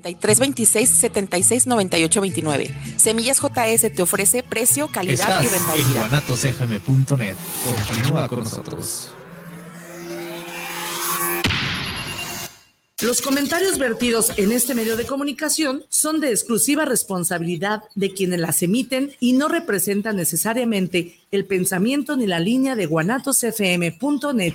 3326 76 98 29. Semillas JS te ofrece precio, calidad y rentabilidad. En Continúa con nosotros. Los comentarios vertidos en este medio de comunicación son de exclusiva responsabilidad de quienes las emiten y no representan necesariamente el pensamiento ni la línea de guanatosfm.net.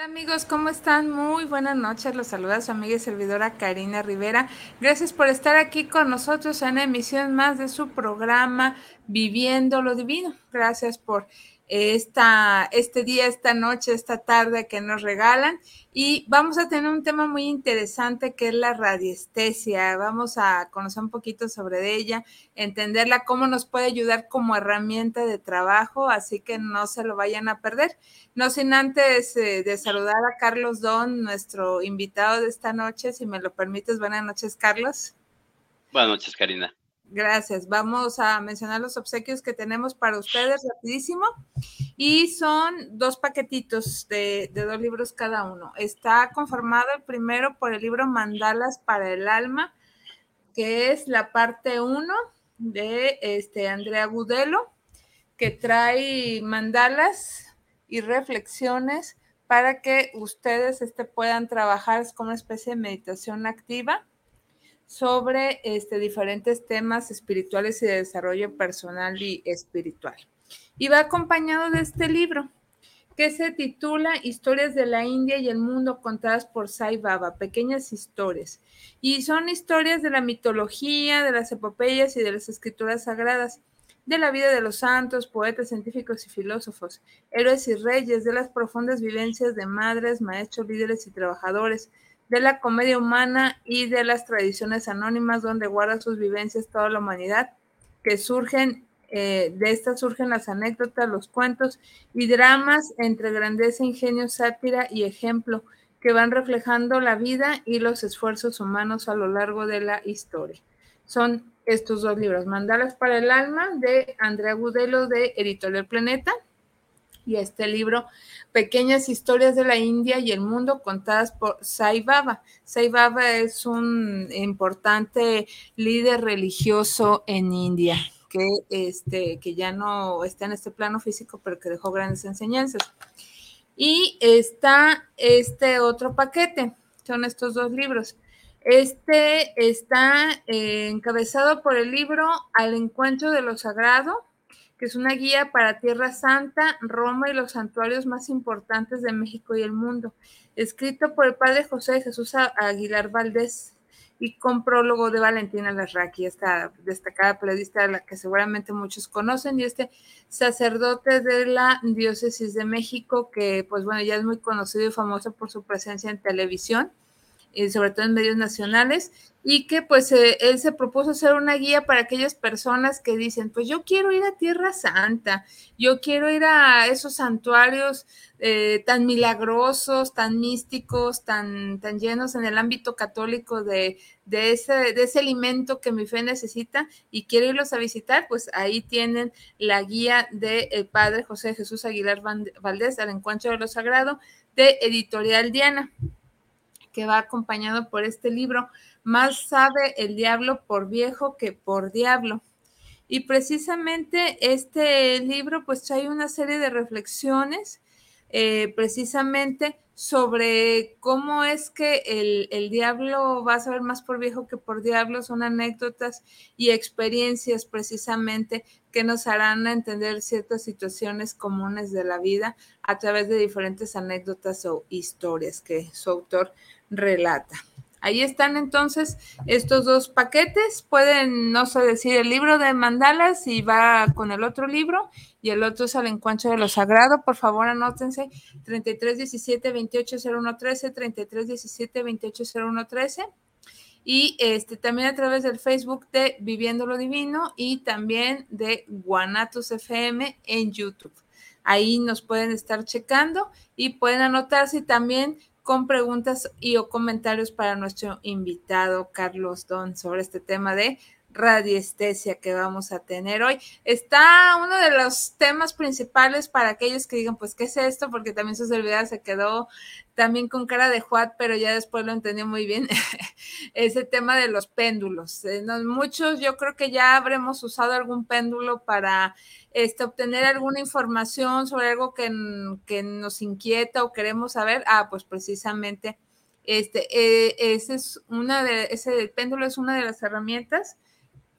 Hola amigos, ¿cómo están? Muy buenas noches. Los saluda su amiga y servidora Karina Rivera. Gracias por estar aquí con nosotros en emisión más de su programa Viviendo lo Divino. Gracias por esta, este día, esta noche, esta tarde que nos regalan. Y vamos a tener un tema muy interesante que es la radiestesia. Vamos a conocer un poquito sobre ella, entenderla, cómo nos puede ayudar como herramienta de trabajo, así que no se lo vayan a perder. No sin antes eh, de saludar a Carlos Don, nuestro invitado de esta noche, si me lo permites. Buenas noches, Carlos. Buenas noches, Karina. Gracias. Vamos a mencionar los obsequios que tenemos para ustedes rapidísimo. Y son dos paquetitos de, dos libros cada uno. Está conformado el primero por el libro Mandalas para el Alma, que es la parte uno de este Andrea Gudelo, que trae mandalas y reflexiones para que ustedes este, puedan trabajar como una especie de meditación activa sobre este, diferentes temas espirituales y de desarrollo personal y espiritual. Y va acompañado de este libro que se titula Historias de la India y el mundo contadas por Sai Baba, pequeñas historias. Y son historias de la mitología, de las epopeyas y de las escrituras sagradas, de la vida de los santos, poetas, científicos y filósofos, héroes y reyes, de las profundas vivencias de madres, maestros, líderes y trabajadores, de la comedia humana y de las tradiciones anónimas donde guarda sus vivencias toda la humanidad, que surgen, eh, de estas surgen las anécdotas, los cuentos y dramas entre grandeza, ingenio, sátira y ejemplo, que van reflejando la vida y los esfuerzos humanos a lo largo de la historia. Son estos dos libros, Mandalas para el Alma de Andrea Gudelo de Editorial Planeta y este libro Pequeñas historias de la India y el mundo contadas por Sai Baba. Sai Baba es un importante líder religioso en India que, este, que ya no está en este plano físico, pero que dejó grandes enseñanzas. Y está este otro paquete, son estos dos libros. Este está eh, encabezado por el libro Al encuentro de lo sagrado, que es una guía para Tierra Santa, Roma y los santuarios más importantes de México y el mundo, escrito por el padre José Jesús Aguilar Valdés y con prólogo de Valentina Larraqui, esta destacada periodista la que seguramente muchos conocen, y este sacerdote de la diócesis de México, que pues bueno, ya es muy conocido y famoso por su presencia en televisión y sobre todo en medios nacionales, y que pues eh, él se propuso ser una guía para aquellas personas que dicen, pues yo quiero ir a Tierra Santa, yo quiero ir a esos santuarios eh, tan milagrosos, tan místicos, tan, tan llenos en el ámbito católico de, de, ese, de ese alimento que mi fe necesita y quiero irlos a visitar, pues ahí tienen la guía del padre José Jesús Aguilar Valdés al encuentro de lo sagrado de Editorial Diana que va acompañado por este libro, Más sabe el diablo por viejo que por diablo. Y precisamente este libro pues trae una serie de reflexiones eh, precisamente sobre cómo es que el, el, diablo va a saber más por viejo que por diablo, son anécdotas y experiencias precisamente que nos harán entender ciertas situaciones comunes de la vida a través de diferentes anécdotas o historias que su autor relata. Ahí están entonces estos dos paquetes. Pueden, no sé decir, el libro de mandalas y va con el otro libro y el otro es al encuentro de lo sagrado. Por favor, anótense 33 17 28 01 13, 33 17 28 01 13 y este también a través del Facebook de Viviendo lo Divino y también de Guanatos FM en YouTube. Ahí nos pueden estar checando y pueden anotarse también con preguntas y o comentarios para nuestro invitado Carlos Don sobre este tema de radiestesia que vamos a tener hoy. Está uno de los temas principales para aquellos que digan, pues, ¿qué es esto? Porque también su servidor se quedó también con cara de Juat, pero ya después lo entendió muy bien, ese tema de los péndulos. Eh, muchos, yo creo que ya habremos usado algún péndulo para este, obtener alguna información sobre algo que, que nos inquieta o queremos saber. Ah, pues precisamente este, eh, ese es una de, ese péndulo es una de las herramientas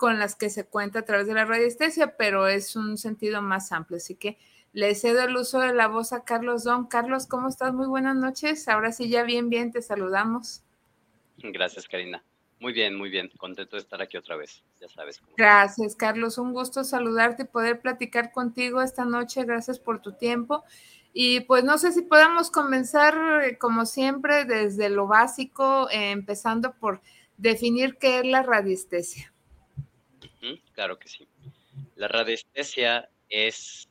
con las que se cuenta a través de la radiestesia, pero es un sentido más amplio. Así que le cedo el uso de la voz a Carlos Don. Carlos, ¿cómo estás? Muy buenas noches. Ahora sí, ya bien, bien, te saludamos. Gracias, Karina. Muy bien, muy bien. Contento de estar aquí otra vez. Ya sabes. Cómo Gracias, Carlos. Un gusto saludarte y poder platicar contigo esta noche. Gracias por tu tiempo. Y pues no sé si podemos comenzar, eh, como siempre, desde lo básico, eh, empezando por definir qué es la radiestesia. Claro que sí. La radiestesia es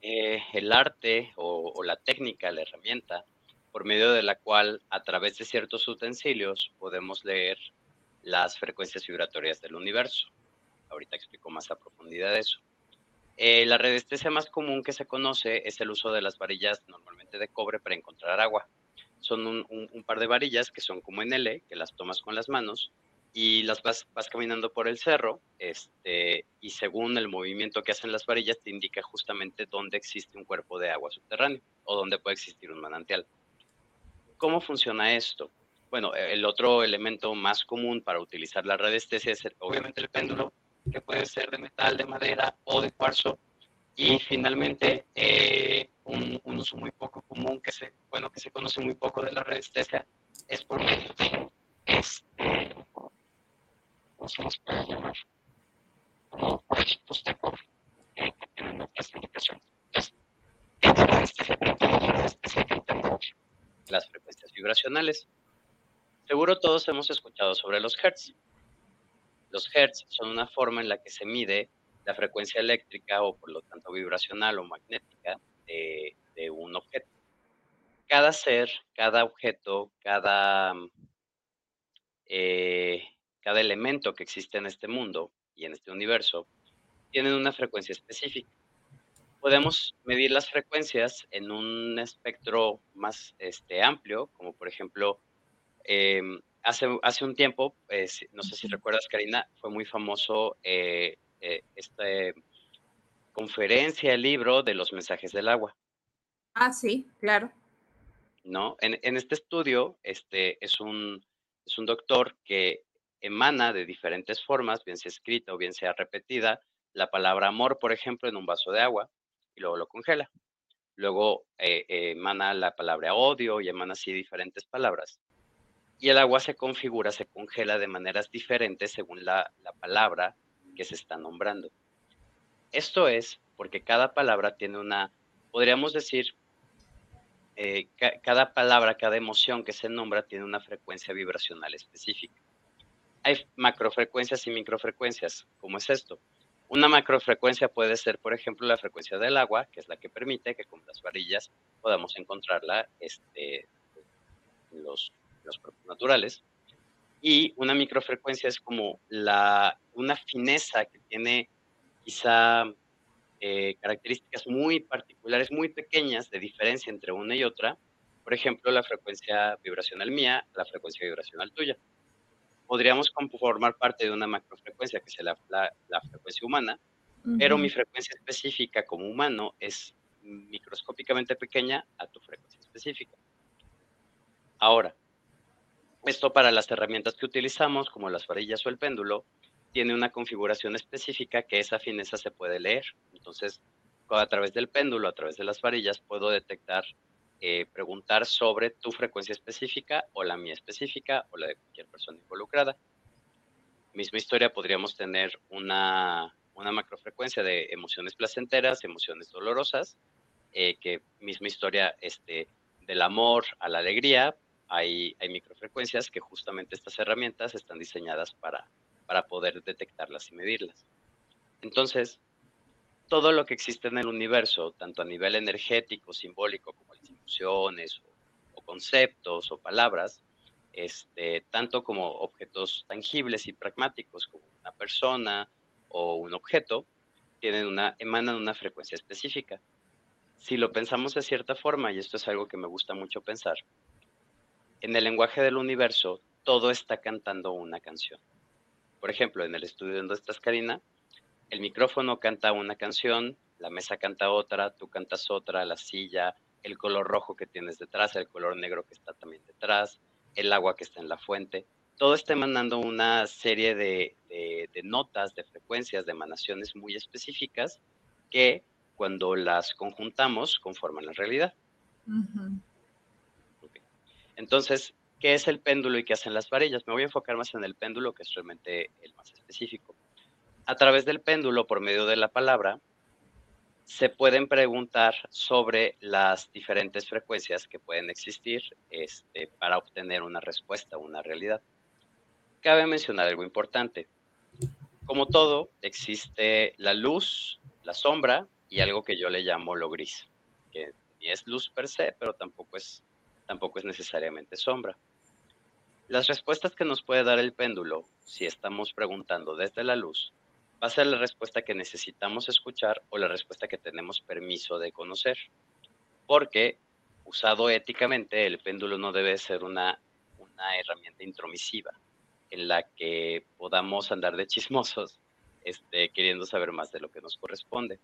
eh, el arte o, la técnica, la herramienta, por medio de la cual a través de ciertos utensilios podemos leer las frecuencias vibratorias del universo. Ahorita explico más a profundidad eso. Eh, la radiestesia más común que se conoce es el uso de las varillas normalmente de cobre para encontrar agua. Son un, un par de varillas que son como en L, que las tomas con las manos y las vas, vas caminando por el cerro, este, y según el movimiento que hacen las varillas, te indica justamente dónde existe un cuerpo de agua subterráneo o dónde puede existir un manantial. ¿Cómo funciona esto? Bueno, el otro elemento más común para utilizar la radiestesia es obviamente el péndulo, que puede ser de metal, de madera o de cuarzo. Y finalmente, eh, un, uso muy poco común que se, bueno, que se conoce muy poco de la radiestesia es por medio de este, Las frecuencias vibracionales. Seguro todos hemos escuchado sobre los hertz. Los hertz son una forma en la que se mide la frecuencia eléctrica o por lo tanto vibracional o magnética de, de un objeto. Cada ser, cada objeto, cada eh, cada elemento que existe en este mundo y en este universo tiene una frecuencia específica. Podemos medir las frecuencias en un espectro más este, amplio, como por ejemplo, em, hace, hace un tiempo, no sé si recuerdas, Karina, fue muy famoso eh, eh, esta conferencia, el libro de los mensajes del agua. Ah, sí, claro. ¿No? En, en este estudio, este es un, es un doctor que emana de diferentes formas, bien sea escrita o bien sea repetida, la palabra amor, por ejemplo, en un vaso de agua y luego lo congela. Luego eh, emana la palabra odio y emana así diferentes palabras. Y el agua se configura, se congela de maneras diferentes según la, palabra que se está nombrando. Esto es porque cada palabra tiene una, podríamos decir, eh, cada palabra, cada emoción que se nombra tiene una frecuencia vibracional específica hay macrofrecuencias y microfrecuencias. ¿Cómo es esto? Una macrofrecuencia puede ser, por ejemplo, la frecuencia del agua, que es la que permite que con las varillas podamos encontrarla este, en los, los naturales. Y una microfrecuencia es como la, una fineza que tiene quizá eh, características muy particulares, muy pequeñas de diferencia entre una y otra. Por ejemplo, la frecuencia vibracional mía, la frecuencia vibracional tuya podríamos formar parte de una macrofrecuencia, que es la, la, frecuencia humana, pero mi frecuencia específica como humano es microscópicamente pequeña a tu frecuencia específica. Ahora, esto para las herramientas que utilizamos, como las varillas o el péndulo, tiene una configuración específica que esa fineza se puede leer. Entonces, a través del péndulo, a través de las varillas, puedo detectar eh, preguntar sobre tu frecuencia específica o la mía específica o la de cualquier persona involucrada. Misma historia, podríamos tener una, una macrofrecuencia de emociones placenteras, emociones dolorosas, eh, que misma historia este, del amor a la alegría, hay, hay microfrecuencias que justamente estas herramientas están diseñadas para, para poder detectarlas y medirlas. Entonces, todo lo que existe en el universo, tanto a nivel energético, simbólico, como las emociones o, conceptos o palabras, este, tanto como objetos tangibles y pragmáticos, como una persona o un objeto, tienen una, emanan una frecuencia específica. Si lo pensamos de cierta forma, y esto es algo que me gusta mucho pensar, en el lenguaje del universo, todo está cantando una canción. Por ejemplo, en el estudio donde estás, Karina, el micrófono canta una canción, la mesa canta otra, tú cantas otra, la silla, el color rojo que tienes detrás, el color negro que está también detrás, el agua que está en la fuente. Todo está emanando una serie de, notas, de frecuencias, de emanaciones muy específicas que cuando las conjuntamos conforman la realidad. Entonces, ¿qué es el péndulo y qué hacen las varillas? Me voy a enfocar más en el péndulo, que es realmente el más específico. A través del péndulo, por medio de la palabra, se pueden preguntar sobre las diferentes frecuencias que pueden existir este, para obtener una respuesta, una realidad. Cabe mencionar algo importante. Como todo, existe la luz, la sombra y algo que yo le llamo lo gris, que ni es luz per se, pero tampoco es, tampoco es necesariamente sombra. Las respuestas que nos puede dar el péndulo, si estamos preguntando desde la luz, va a ser la respuesta que necesitamos escuchar o la respuesta que tenemos permiso de conocer. Porque, usado éticamente, el péndulo no debe ser una, una herramienta intromisiva en la que podamos andar de chismosos, este, queriendo saber más de lo que nos corresponde.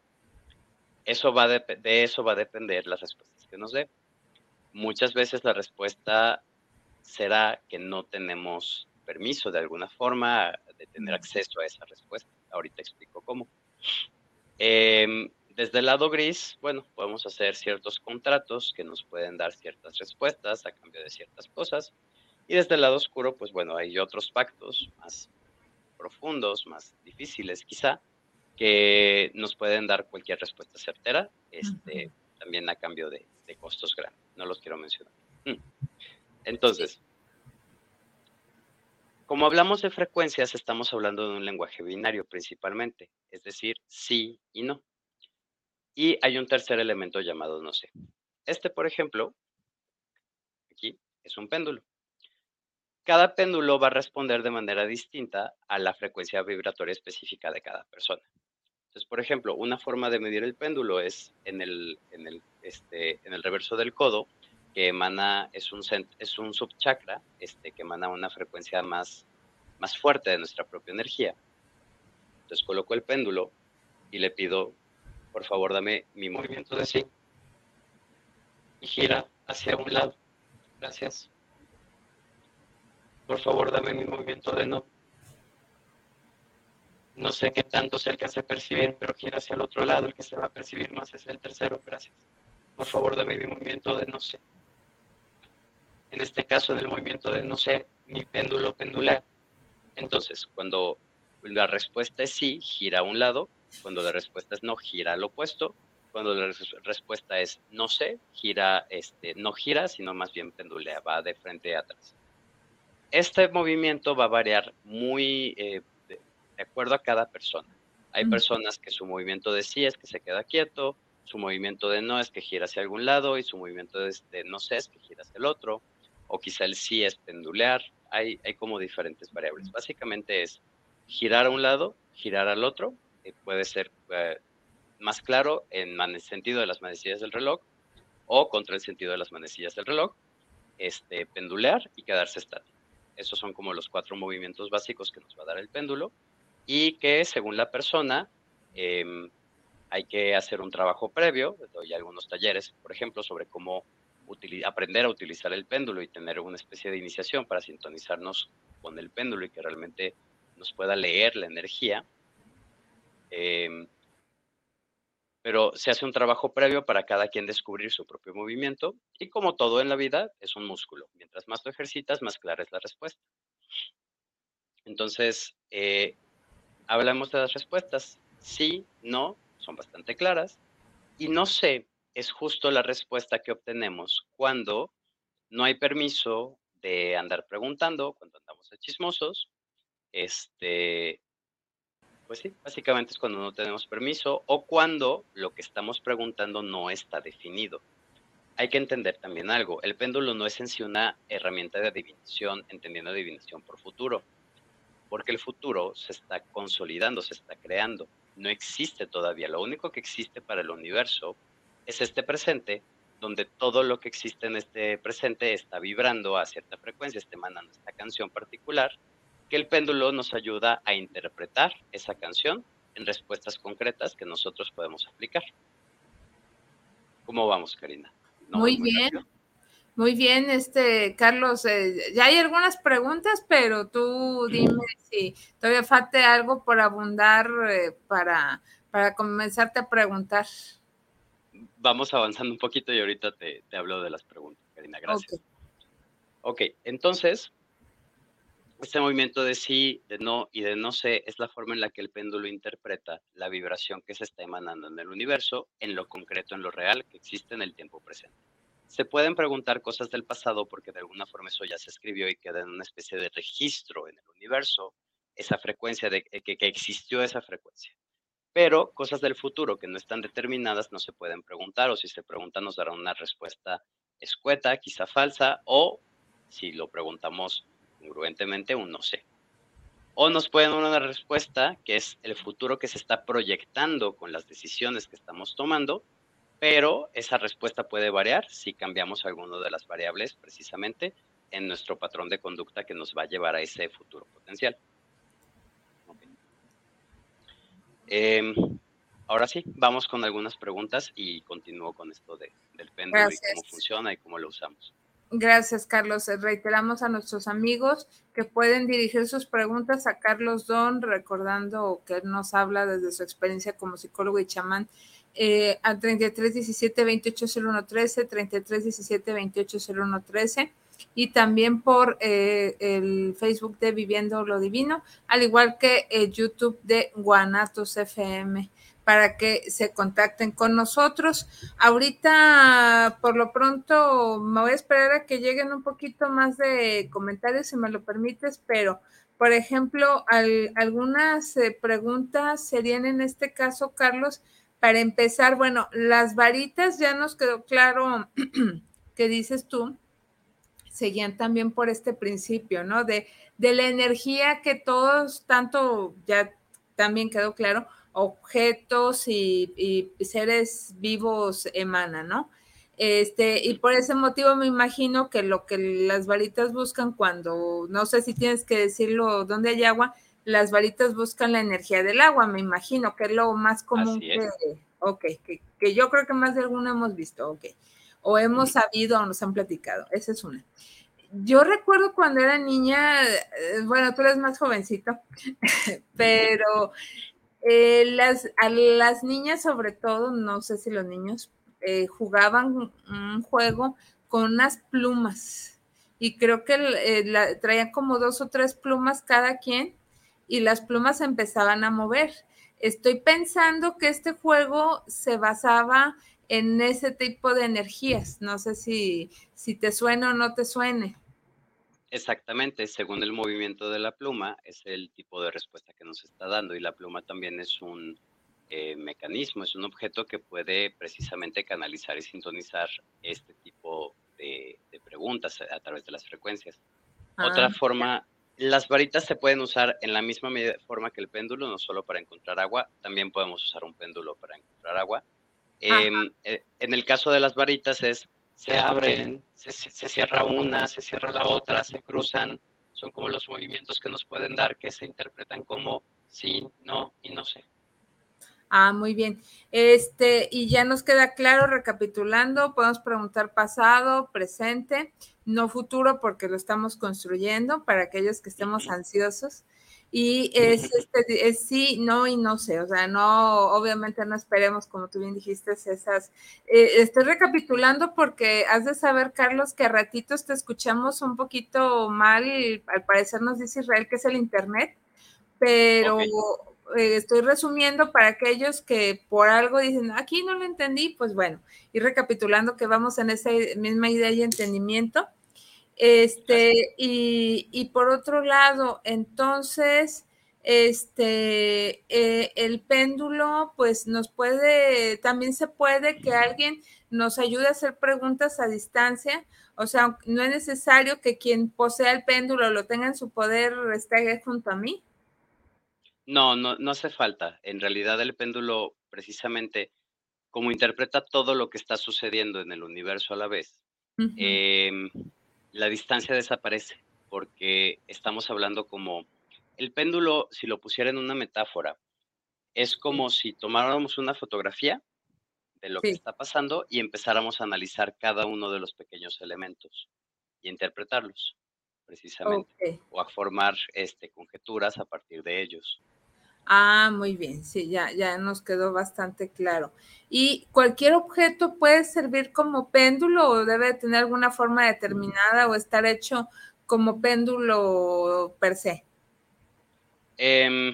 Eso va de, de eso va a depender las respuestas que nos dé. Muchas veces la respuesta será que no tenemos permiso de alguna forma de tener acceso a esa respuesta. Ahorita explico cómo. Em, desde el lado gris, bueno, podemos hacer ciertos contratos que nos pueden dar ciertas respuestas a cambio de ciertas cosas. Y desde el lado oscuro, pues bueno, hay otros pactos más profundos, más difíciles quizá, que nos pueden dar cualquier respuesta certera, este, también a cambio de, de, costos grandes. No los quiero mencionar. Mm. Entonces, como hablamos de frecuencias, estamos hablando de un lenguaje binario principalmente, es decir, sí y no. Y hay un tercer elemento llamado no sé. Este, por ejemplo, aquí es un péndulo. Cada péndulo va a responder de manera distinta a la frecuencia vibratoria específica de cada persona. Entonces, por ejemplo, una forma de medir el péndulo es en el, en el, este, en el reverso del codo, que emana, es un, es un subchakra este, que emana una frecuencia más, más fuerte de nuestra propia energía. Entonces coloco el péndulo y le pido, por favor, dame mi movimiento de sí. Y gira hacia un lado. Gracias. Por favor, dame mi movimiento de no. No sé qué tanto se alcanza a percibir, pero gira hacia el otro lado. El que se va a percibir más es el tercero. Gracias. Por favor, dame mi movimiento de no sé en este caso del movimiento de no sé, mi péndulo pendular. Entonces, cuando la respuesta es sí, gira a un lado, cuando la respuesta es no, gira al opuesto, cuando la respuesta es no sé, gira, este, no gira, sino más bien pendulea, va de frente a atrás. Este movimiento va a variar muy eh, de, acuerdo a cada persona. Hay personas que su movimiento de sí es que se queda quieto, su movimiento de no es que gira hacia algún lado y su movimiento de, de no sé es que gira hacia el otro o quizá el sí es pendular, hay, hay como diferentes variables. Básicamente es girar a un lado, girar al otro, eh, puede ser eh, más claro en el sentido de las manecillas del reloj o contra el sentido de las manecillas del reloj, este, pendulear y quedarse estático. Esos son como los cuatro movimientos básicos que nos va a dar el péndulo y que según la persona em, hay que hacer un trabajo previo, doy algunos talleres, por ejemplo, sobre cómo aprender a utilizar el péndulo y tener una especie de iniciación para sintonizarnos con el péndulo y que realmente nos pueda leer la energía. Em, pero se hace un trabajo previo para cada quien descubrir su propio movimiento y como todo en la vida es un músculo. Mientras más lo ejercitas, más clara es la respuesta. Entonces, eh, hablamos de las respuestas. sí, no, son bastante claras. Y no sé, es justo la respuesta que obtenemos cuando no hay permiso de andar preguntando, cuando andamos de chismosos, este, pues sí, básicamente es cuando no tenemos permiso o cuando lo que estamos preguntando no está definido. Hay que entender también algo, el péndulo no es en sí una herramienta de adivinación, entendiendo adivinación por futuro, porque el futuro se está consolidando, se está creando, no existe todavía, lo único que existe para el universo es este presente, donde todo lo que existe en este presente está vibrando a cierta frecuencia, está emanando esta canción particular, que el péndulo nos ayuda a interpretar esa canción en respuestas concretas que nosotros podemos aplicar. ¿Cómo vamos, Karina? muy bien. Muy bien, este Carlos, eh, ya hay algunas preguntas, pero tú dime si todavía falta algo por abundar eh, para, para comenzarte a preguntar vamos avanzando un poquito y ahorita te, hablo de las preguntas, Karina. Gracias. ok, entonces, este movimiento de sí, de no y de no sé es la forma en la que el péndulo interpreta la vibración que se está emanando en el universo, en lo concreto, en lo real que existe en el tiempo presente. Se pueden preguntar cosas del pasado porque de alguna forma eso ya se escribió y queda en una especie de registro en el universo, esa frecuencia de que existió esa frecuencia pero cosas del futuro que no están determinadas no se pueden preguntar o si se preguntan nos darán una respuesta escueta, quizá falsa o si lo preguntamos congruentemente un no sé. O nos pueden dar una respuesta que es el futuro que se está proyectando con las decisiones que estamos tomando, pero esa respuesta puede variar si cambiamos alguna de las variables precisamente en nuestro patrón de conducta que nos va a llevar a ese futuro potencial. Em, ahora sí, vamos con algunas preguntas y continúo con esto de, del péndulo y cómo funciona y cómo lo usamos. Gracias, Carlos. Reiteramos a nuestros amigos que pueden dirigir sus preguntas a Carlos Don, recordando que él nos habla desde su experiencia como psicólogo y chamán eh, al 33 17 28 01 13, 33 17 28 01 13 y también por eh, el Facebook de Viviendo lo Divino, al igual que el YouTube de Guanatos FM para que se contacten con nosotros. Ahorita, por lo pronto, me voy a esperar a que lleguen un poquito más de comentarios, si me lo permites, pero, por ejemplo, algunas eh, preguntas serían en este caso, Carlos, para empezar, bueno, las varitas ya nos quedó claro que dices tú, seguían también por este principio, ¿no? De, de la energía que todos, tanto ya también quedó claro, objetos y, seres vivos emanan, ¿no? Este, y por ese motivo me imagino que lo que las varitas buscan cuando, no sé si tienes que decirlo donde hay agua, las varitas buscan la energía del agua, me imagino, que es lo más común que, ok, que, que, yo creo que más de alguno hemos visto, ok o hemos sabido o nos han platicado. Esa es una. Yo recuerdo cuando era niña, eh, bueno, tú eres más jovencito, pero eh, las, a las niñas sobre todo, no sé si los niños, eh, jugaban un juego con unas plumas y creo que traían como dos o tres plumas cada quien y las plumas empezaban a mover. Estoy pensando que este juego se basaba en ese tipo de energías. No sé si, si te suena o no te suene. Exactamente, según el movimiento de la pluma, es el tipo de respuesta que nos está dando y la pluma también es un eh, mecanismo, es un objeto que puede precisamente canalizar y sintonizar este tipo de, preguntas a, través de las frecuencias. Otra ah, forma, las varitas se pueden usar en la misma forma que el péndulo, no solo para encontrar agua, también podemos usar un péndulo para encontrar agua eh, en el caso de las varitas es, se abren, se, cierra una, se cierra la otra, se cruzan, son como los movimientos que nos pueden dar que se interpretan como sí, no y no sé. Ah, muy bien. Este, y ya nos queda claro, recapitulando, podemos preguntar pasado, presente, no futuro, porque lo estamos construyendo para aquellos que estemos ansiosos. Y es, este, es sí, no y no sé, o sea, no, obviamente no esperemos, como tú bien dijiste, esas. Eh, estoy recapitulando porque has de saber, Carlos, que a ratitos te escuchamos un poquito mal, al parecer nos dice Israel que es el Internet, pero eh, estoy resumiendo para aquellos que por algo dicen, aquí no lo entendí, pues bueno, y recapitulando que vamos en esa misma idea y entendimiento. Este, y, y por otro lado, entonces, este, eh, el péndulo, pues nos puede, también se puede que alguien nos ayude a hacer preguntas a distancia. O sea, no es necesario que quien posea el péndulo lo tenga en su poder, esté junto a mí. No, no, no hace falta. En realidad el péndulo, precisamente, como interpreta todo lo que está sucediendo en el universo a la vez, em, la distancia desaparece porque estamos hablando como el péndulo, si lo pusiera en una metáfora, es como si tomáramos una fotografía de lo que está pasando y empezáramos a analizar cada uno de los pequeños elementos y interpretarlos, precisamente, o a formar este, conjeturas a partir de ellos. Ah, muy bien, sí, ya, ya nos quedó bastante claro. ¿Y cualquier objeto puede servir como péndulo o debe tener alguna forma determinada o estar hecho como péndulo per se? Em,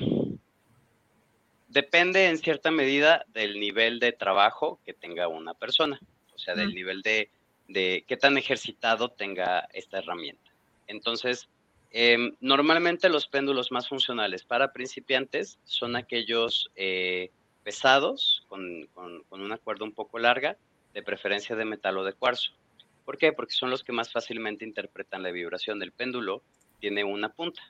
depende en cierta medida del nivel de trabajo que tenga una persona, o sea, del nivel de, de qué tan ejercitado tenga esta herramienta. Entonces, em, normalmente los péndulos más funcionales para principiantes son aquellos eh, pesados, con, con, con, una cuerda un poco larga, de preferencia de metal o de cuarzo. ¿Por qué? Porque son los que más fácilmente interpretan la vibración del péndulo. Tiene una punta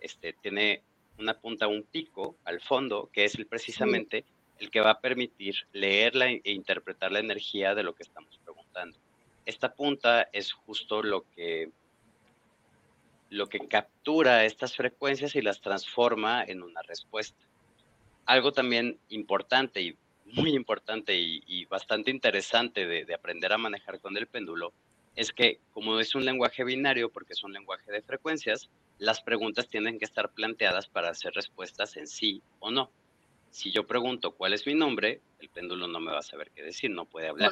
este, tiene una punta, un pico al fondo, que es el, precisamente el que va a permitir leerla e interpretar la energía de lo que estamos preguntando. Esta punta es justo lo que, lo que captura estas frecuencias y las transforma en una respuesta. Algo también importante y muy importante y, bastante interesante de, de aprender a manejar con el péndulo es que como es un lenguaje binario, porque es un lenguaje de frecuencias, las preguntas tienen que estar planteadas para hacer respuestas en sí o no. Si yo pregunto cuál es mi nombre, el péndulo no me va a saber qué decir, no puede hablar.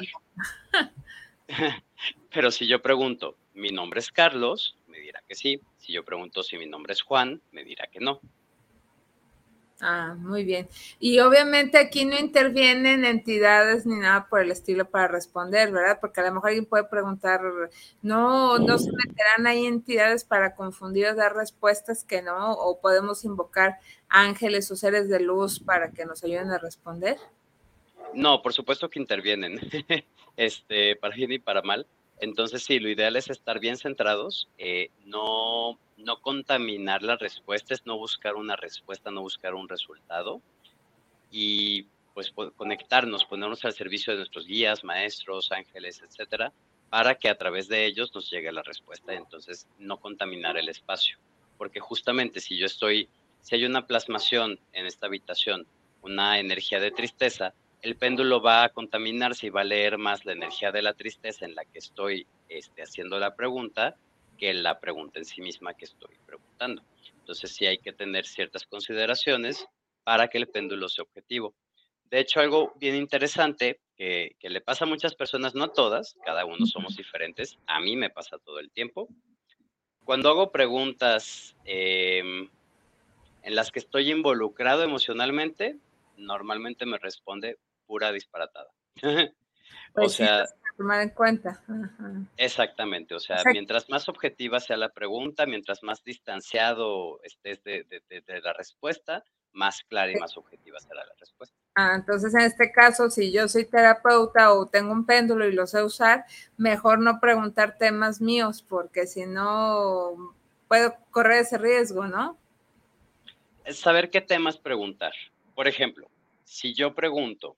Pero si yo pregunto, mi nombre es Carlos, me dirá que sí. Si yo pregunto si mi nombre es Juan, me dirá que no. Ah, muy bien. Y obviamente aquí no intervienen entidades ni nada por el estilo para responder, ¿verdad? Porque a lo mejor alguien puede preguntar, no, no se meterán ahí entidades para confundir o dar respuestas que no, o podemos invocar ángeles o seres de luz para que nos ayuden a responder. No, por supuesto que intervienen, este, para bien y para mal. Entonces, sí, lo ideal es estar bien centrados, eh, no, no contaminar las respuestas, no buscar una respuesta, no buscar un resultado y pues conectarnos, ponernos al servicio de nuestros guías, maestros, ángeles, etcétera, para que a través de ellos nos llegue la respuesta. Entonces, no contaminar el espacio, porque justamente si yo estoy, si hay una plasmación en esta habitación, una energía de tristeza, el péndulo va a contaminarse y va a leer más la energía de la tristeza en la que estoy este, haciendo la pregunta que la pregunta en sí misma que estoy preguntando. Entonces sí hay que tener ciertas consideraciones para que el péndulo sea objetivo. De hecho, algo bien interesante que, le pasa a muchas personas, no a todas, cada uno somos diferentes, a mí me pasa todo el tiempo. Cuando hago preguntas em, en las que estoy involucrado emocionalmente, normalmente me responde pura disparatada. o pues sea, tomar en cuenta. Exactamente, o sea, mientras más objetiva sea la pregunta, mientras más distanciado estés de, la respuesta, más clara y más objetiva será la respuesta. Ah, entonces en este caso, si yo soy terapeuta o tengo un péndulo y lo sé usar, mejor no preguntar temas míos, porque si no puedo correr ese riesgo, ¿no? Es saber qué temas preguntar. Por ejemplo, si yo pregunto,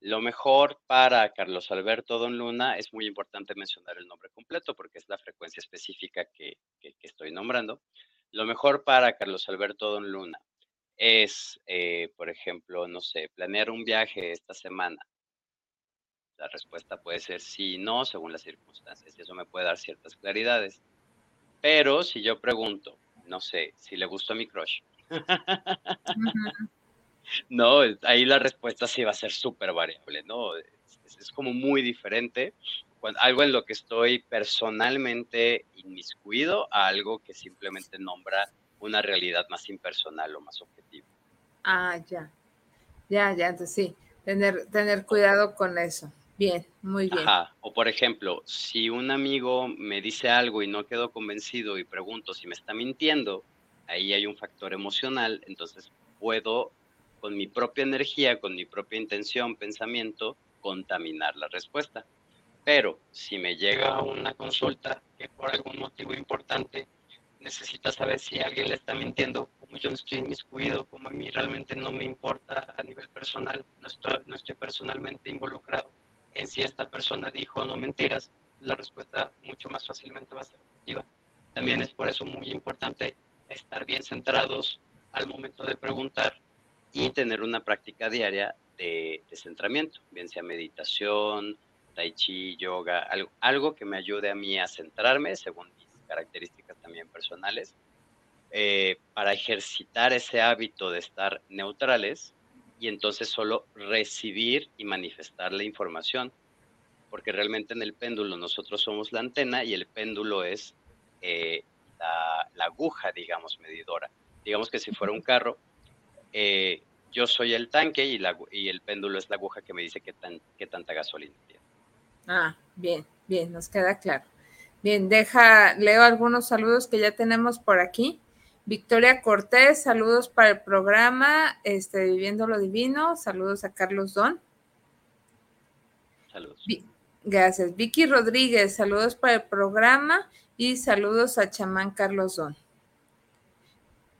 lo mejor para Carlos Alberto Don Luna es muy importante mencionar el nombre completo porque es la frecuencia específica que, estoy nombrando. Lo mejor para Carlos Alberto Don Luna es, eh, por ejemplo, no sé, planear un viaje esta semana. La respuesta puede ser sí, no, según las circunstancias, y eso me puede dar ciertas claridades. Pero si yo pregunto, no sé, si le gustó mi crush, no, ahí la respuesta sí va a ser súper variable, ¿no? Es, como muy diferente. algo en lo que estoy personalmente inmiscuido a algo que simplemente nombra una realidad más impersonal o más objetiva. Ah, ya. Ya, ya, entonces sí, tener, tener cuidado con eso. Bien, muy bien. Ajá. O por ejemplo, si un amigo me dice algo y no quedo convencido y pregunto si me está mintiendo, ahí hay un factor emocional, entonces puedo con mi propia energía, con mi propia intención, pensamiento, contaminar la respuesta. Pero si me llega una consulta que por algún motivo importante necesita saber si alguien le está mintiendo, como yo estoy inmiscuido, como a mí realmente no me importa a nivel personal, no estoy, no estoy personalmente involucrado en si esta persona dijo o no mentiras, la respuesta mucho más fácilmente va a ser efectiva. También es por eso muy importante estar bien centrados al momento de preguntar y tener una práctica diaria de, centramiento, bien sea meditación, tai chi, yoga, algo, algo que me ayude a mí a centrarme según mis características también personales, eh, para ejercitar ese hábito de estar neutrales y entonces solo recibir y manifestar la información, porque realmente en el péndulo nosotros somos la antena y el péndulo es eh, la, aguja, digamos, medidora. Digamos que si fuera un carro, eh, yo soy el tanque y, la, y el péndulo es la aguja que me dice qué, tan, qué tanta gasolina tiene. Ah, bien, bien, nos queda claro. Bien, deja, leo algunos saludos que ya tenemos por aquí. Victoria Cortés, saludos para el programa este, Viviendo lo Divino. Saludos a Carlos Don. Saludos. gracias. Vicky Rodríguez, saludos para el programa y saludos a chamán Carlos Don.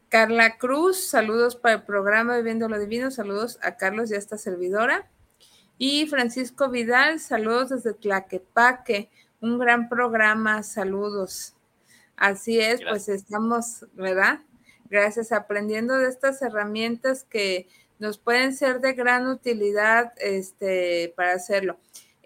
Carla Cruz, saludos para el programa Viviendo lo Divino. Saludos a Carlos y a esta servidora. Y Francisco Vidal, saludos desde Tlaquepaque. Un gran programa, saludos. Así es, pues estamos, ¿verdad? Gracias, aprendiendo de estas herramientas que nos pueden ser de gran utilidad este, para hacerlo.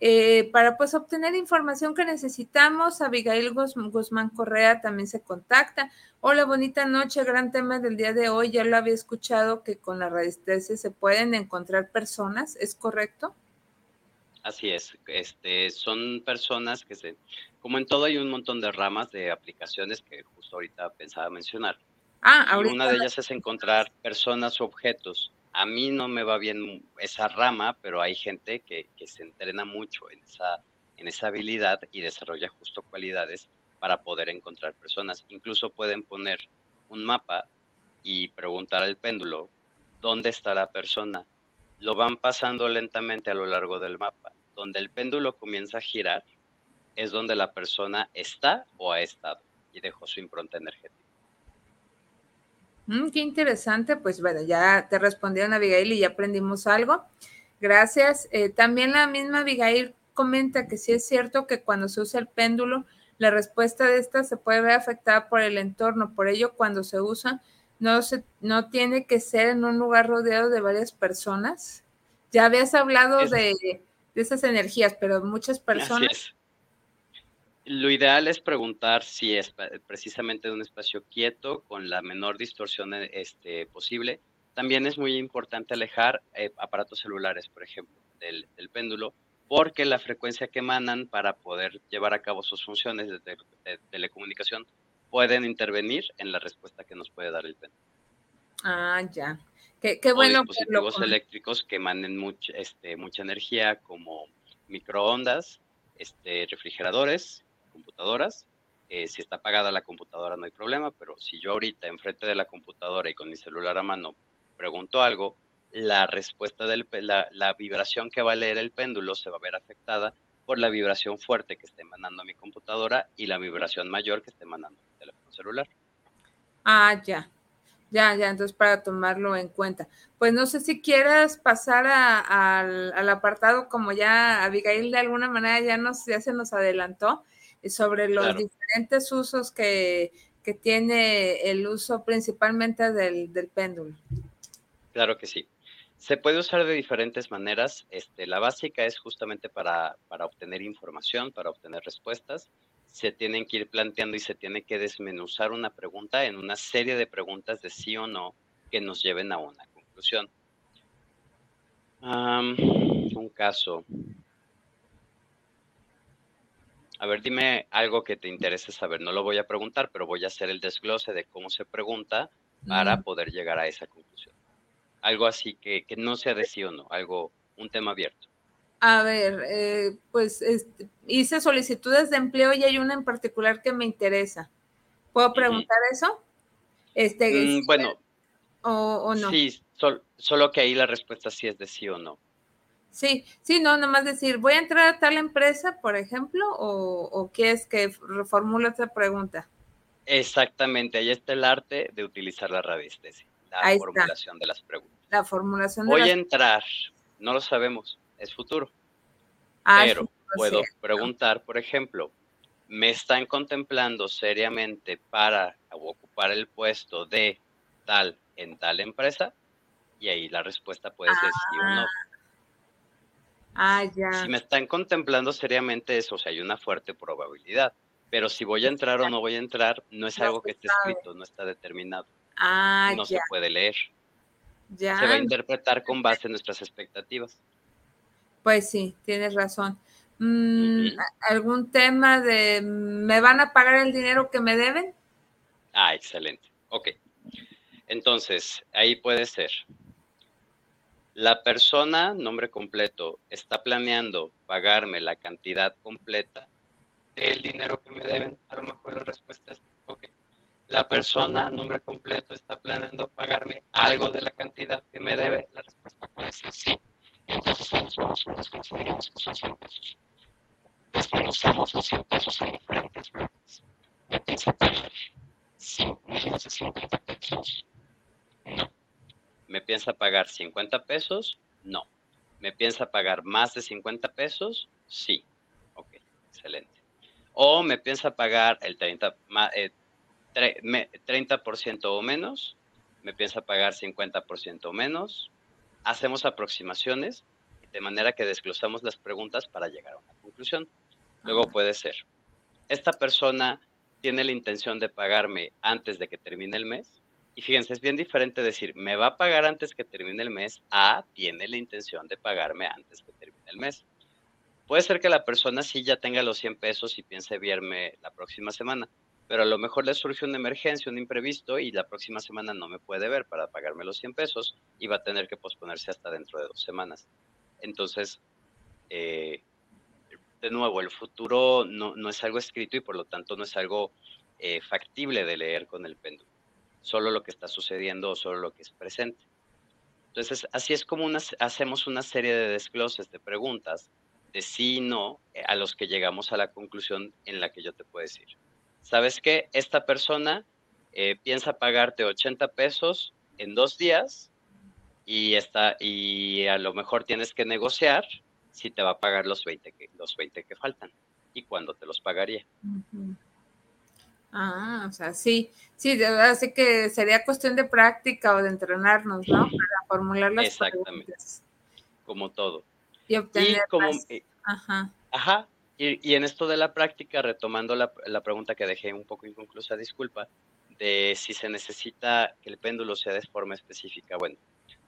Eh, para pues obtener información que necesitamos, Abigail Guzmán Correa también se contacta. Hola, bonita noche, gran tema del día de hoy. Ya lo había escuchado que con la radiestesia se pueden encontrar personas, ¿es correcto? Así es, este, son personas que se, como en todo hay un montón de ramas de aplicaciones que justo ahorita pensaba mencionar. Ah, ahorita. una de ellas es encontrar personas o objetos. A mí no me va bien esa rama, pero hay gente que, se entrena mucho en esa, en esa habilidad y desarrolla justo cualidades para poder encontrar personas. Incluso pueden poner un mapa y preguntar al péndulo dónde está la persona lo van pasando lentamente a lo largo del mapa. Donde el péndulo comienza a girar es donde la persona está o ha estado y dejó su impronta energética. Mm, qué interesante, pues bueno, ya te respondieron Abigail y ya aprendimos algo. Gracias. Eh, también la misma Abigail comenta que sí es cierto que cuando se usa el péndulo, la respuesta de esta se puede ver afectada por el entorno. Por ello, cuando se usa, no, se, no tiene que ser en un lugar rodeado de varias personas. Ya habías hablado de, esas energías, pero muchas personas... Lo ideal es preguntar si es precisamente un espacio quieto con la menor distorsión este, posible. También es muy importante alejar eh, aparatos celulares, por ejemplo, del, péndulo, porque la frecuencia que emanan para poder llevar a cabo sus funciones de telecomunicación pueden intervenir en la respuesta que nos puede dar el péndulo. Ah, ya. Qué, qué bueno. O dispositivos eléctricos que mucha, este, mucha energía como microondas, este, refrigeradores, computadoras. Eh, si está apagada la computadora no hay problema, pero si yo ahorita enfrente de la computadora y con mi celular a mano pregunto algo, la respuesta del la, la vibración que va a leer el péndulo se va a ver afectada por la vibración fuerte que esté emanando mi computadora y la vibración mayor que esté emanando mi teléfono celular. Ah, ya. Ya, ya, entonces para tomarlo en cuenta. Pues no sé si quieras pasar al, apartado, como ya Abigail de alguna manera ya, nos, ya se nos adelantó, sobre los diferentes usos que, que, tiene el uso principalmente del, del péndulo. Claro que sí. Se puede usar de diferentes maneras. Este, la básica es justamente para, para obtener información, para obtener respuestas. Se tienen que ir planteando y se tiene que desmenuzar una pregunta en una serie de preguntas de sí o no que nos lleven a una conclusión. un caso. A ver, dime algo que te interese saber. No lo voy a preguntar, pero voy a hacer el desglose de cómo se pregunta para Mm. poder llegar a esa conclusión. Algo así que, que no sea de sí o no, algo, un tema abierto. A ver, eh, pues este, hice solicitudes de empleo y hay una en particular que me interesa. ¿Puedo preguntar eso? Este, Mm, bueno, o, o no. sí, sol- solo que ahí la respuesta sí es de sí o no. Sí, sí, no, nomás decir, voy a entrar a tal empresa, por ejemplo, o, o quieres que reformule otra pregunta. Exactamente, ahí está el arte de utilizar la radiestesia, la Ahí está. formulación de las preguntas. La formulación de Voy las- a entrar, no lo sabemos, es futuro, Ah, pero puedo preguntar, por ejemplo, ¿me están contemplando seriamente para ocupar el puesto de tal en tal empresa? Y ahí la respuesta puede ser sí o no. Ah, ya. Si me están contemplando seriamente eso, o sea, hay una fuerte probabilidad. Pero si voy a entrar o no voy a entrar, no es No algo que esté sabe. escrito, no está determinado, Ah, no ya, se puede leer. ya. Se va a interpretar con base en nuestras expectativas. Pues sí, tienes razón. Mm. ¿Algún tema de me van a pagar el dinero que me deben? Ah, excelente. Ok. Entonces, ahí puede ser. La persona, nombre completo, está planeando pagarme la cantidad completa del dinero que me deben. A lo mejor la respuesta es, ok. La persona, nombre completo, está planeando pagarme algo de la cantidad que me debe. La respuesta puede ser sí. Entonces, hacer las consideramos que son 100 pesos. Desmenuzamos los 100 pesos en diferentes bloques. Me piensa pagar 5 millones de 50 pesos. No. ¿Me piensa pagar 50 pesos? No. ¿Me piensa pagar más de 50 pesos? Sí. Ok, excelente. O me piensa pagar el 30, ma- eh, tre- me- 30% o menos. Me piensa pagar 50% o menos. Hacemos aproximaciones de manera que desglosamos las preguntas para llegar a una conclusión. Luego puede ser, esta persona tiene la intención de pagarme antes de que termine el mes. Y fíjense, es bien diferente decir, me va a pagar antes que termine el mes, a tiene la intención de pagarme antes que termine el mes. Puede ser que la persona sí ya tenga los 100 pesos y piense verme la próxima semana, pero a lo mejor le surge una emergencia, un imprevisto y la próxima semana no me puede ver para pagarme los 100 pesos y va a tener que posponerse hasta dentro de dos semanas. Entonces, eh, de nuevo, el futuro no, no es algo escrito y por lo tanto no es algo eh, factible de leer con el péndulo. Solo lo que está sucediendo o solo lo que es presente. Entonces, así es como hacemos una serie de desgloses de preguntas de sí y no eh, a los que llegamos a la conclusión en la que yo te puedo decir. ¿Sabes qué? Esta persona eh, piensa pagarte 80 pesos en dos días y, está, y a lo mejor tienes que negociar si te va a pagar los 20 que, los 20 que faltan y cuándo te los pagaría. Ah, o sea, sí, sí, así que sería cuestión de práctica o de entrenarnos, ¿no? Para formular las Exactamente. preguntas Como todo. y obtener eh, Ajá. Ajá, y, y en esto de la práctica, retomando la, la pregunta que dejé un poco inconclusa, disculpa, de si se necesita que el péndulo sea de forma específica. Bueno,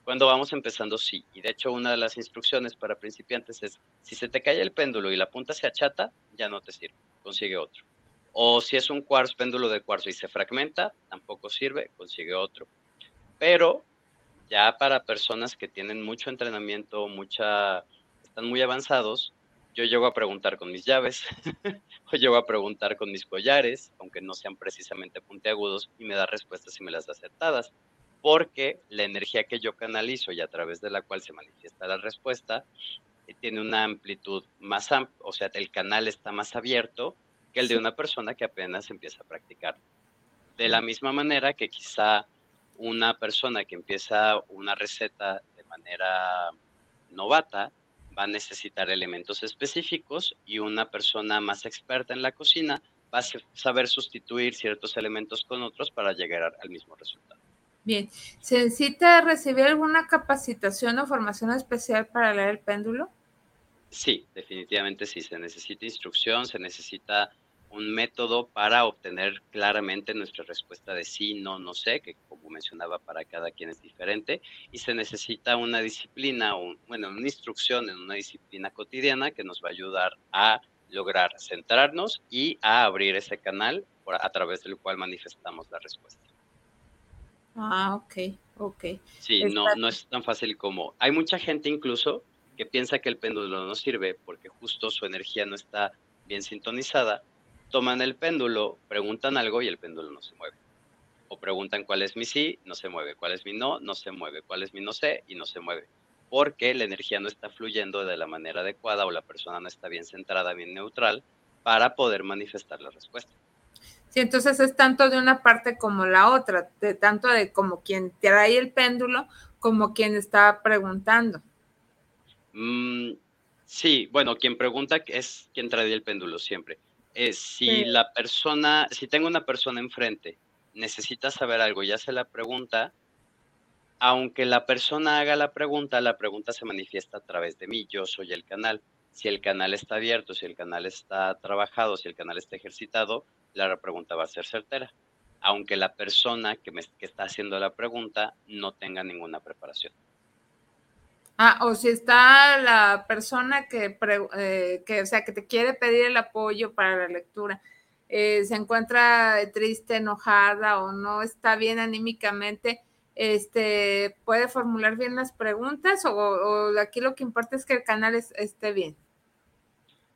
cuando vamos empezando, sí. Y de hecho, una de las instrucciones para principiantes es, si se te cae el péndulo y la punta se achata, ya no te sirve, consigue otro. O si es un cuarzo, péndulo de cuarzo y se fragmenta, tampoco sirve, consigue otro. Pero ya para personas que tienen mucho entrenamiento, mucha, están muy avanzados, yo llego a preguntar con mis llaves, o llego a preguntar con mis collares, aunque no sean precisamente puntiagudos, y me da respuestas y me las da acertadas, porque la energía que yo canalizo y a través de la cual se manifiesta la respuesta, eh, tiene una amplitud más amplia, o sea, el canal está más abierto que el de una persona que apenas empieza a practicar. De la misma manera que quizá una persona que empieza una receta de manera novata va a necesitar elementos específicos y una persona más experta en la cocina va a sa- saber sustituir ciertos elementos con otros para llegar al mismo resultado. Bien, ¿se necesita recibir alguna capacitación o formación especial para leer el péndulo? Sí, definitivamente sí, se necesita instrucción, se necesita un método para obtener claramente nuestra respuesta de sí, no, no sé, que como mencionaba para cada quien es diferente, y se necesita una disciplina, un- bueno, una instrucción en una disciplina cotidiana que nos va a ayudar a lograr centrarnos y a abrir ese canal a través del cual manifestamos la respuesta. Ah, ok, ok. Sí, no, no es tan fácil como... Hay mucha gente incluso que piensa que el péndulo no sirve porque justo su energía no está bien sintonizada, toman el péndulo, preguntan algo y el péndulo no se mueve. O preguntan cuál es mi sí, no se mueve, cuál es mi no, no se mueve, cuál es mi no sé y no se mueve. Porque la energía no está fluyendo de la manera adecuada o la persona no está bien centrada, bien neutral para poder manifestar la respuesta. Sí, entonces es tanto de una parte como la otra, de tanto de como quien trae el péndulo como quien está preguntando. Mm, sí, bueno, quien pregunta es quien trae el péndulo siempre. Es si la persona, si tengo una persona enfrente, necesita saber algo y hace la pregunta, aunque la persona haga la pregunta, la pregunta se manifiesta a través de mí, yo soy el canal. Si el canal está abierto, si el canal está trabajado, si el canal está ejercitado, la pregunta va a ser certera, aunque la persona que, me, que está haciendo la pregunta no tenga ninguna preparación. Ah, o si está la persona que, eh, que, o sea, que te quiere pedir el apoyo para la lectura, eh, se encuentra triste, enojada o no está bien anímicamente, este, puede formular bien las preguntas o, aquí lo que importa es que el canal esté bien.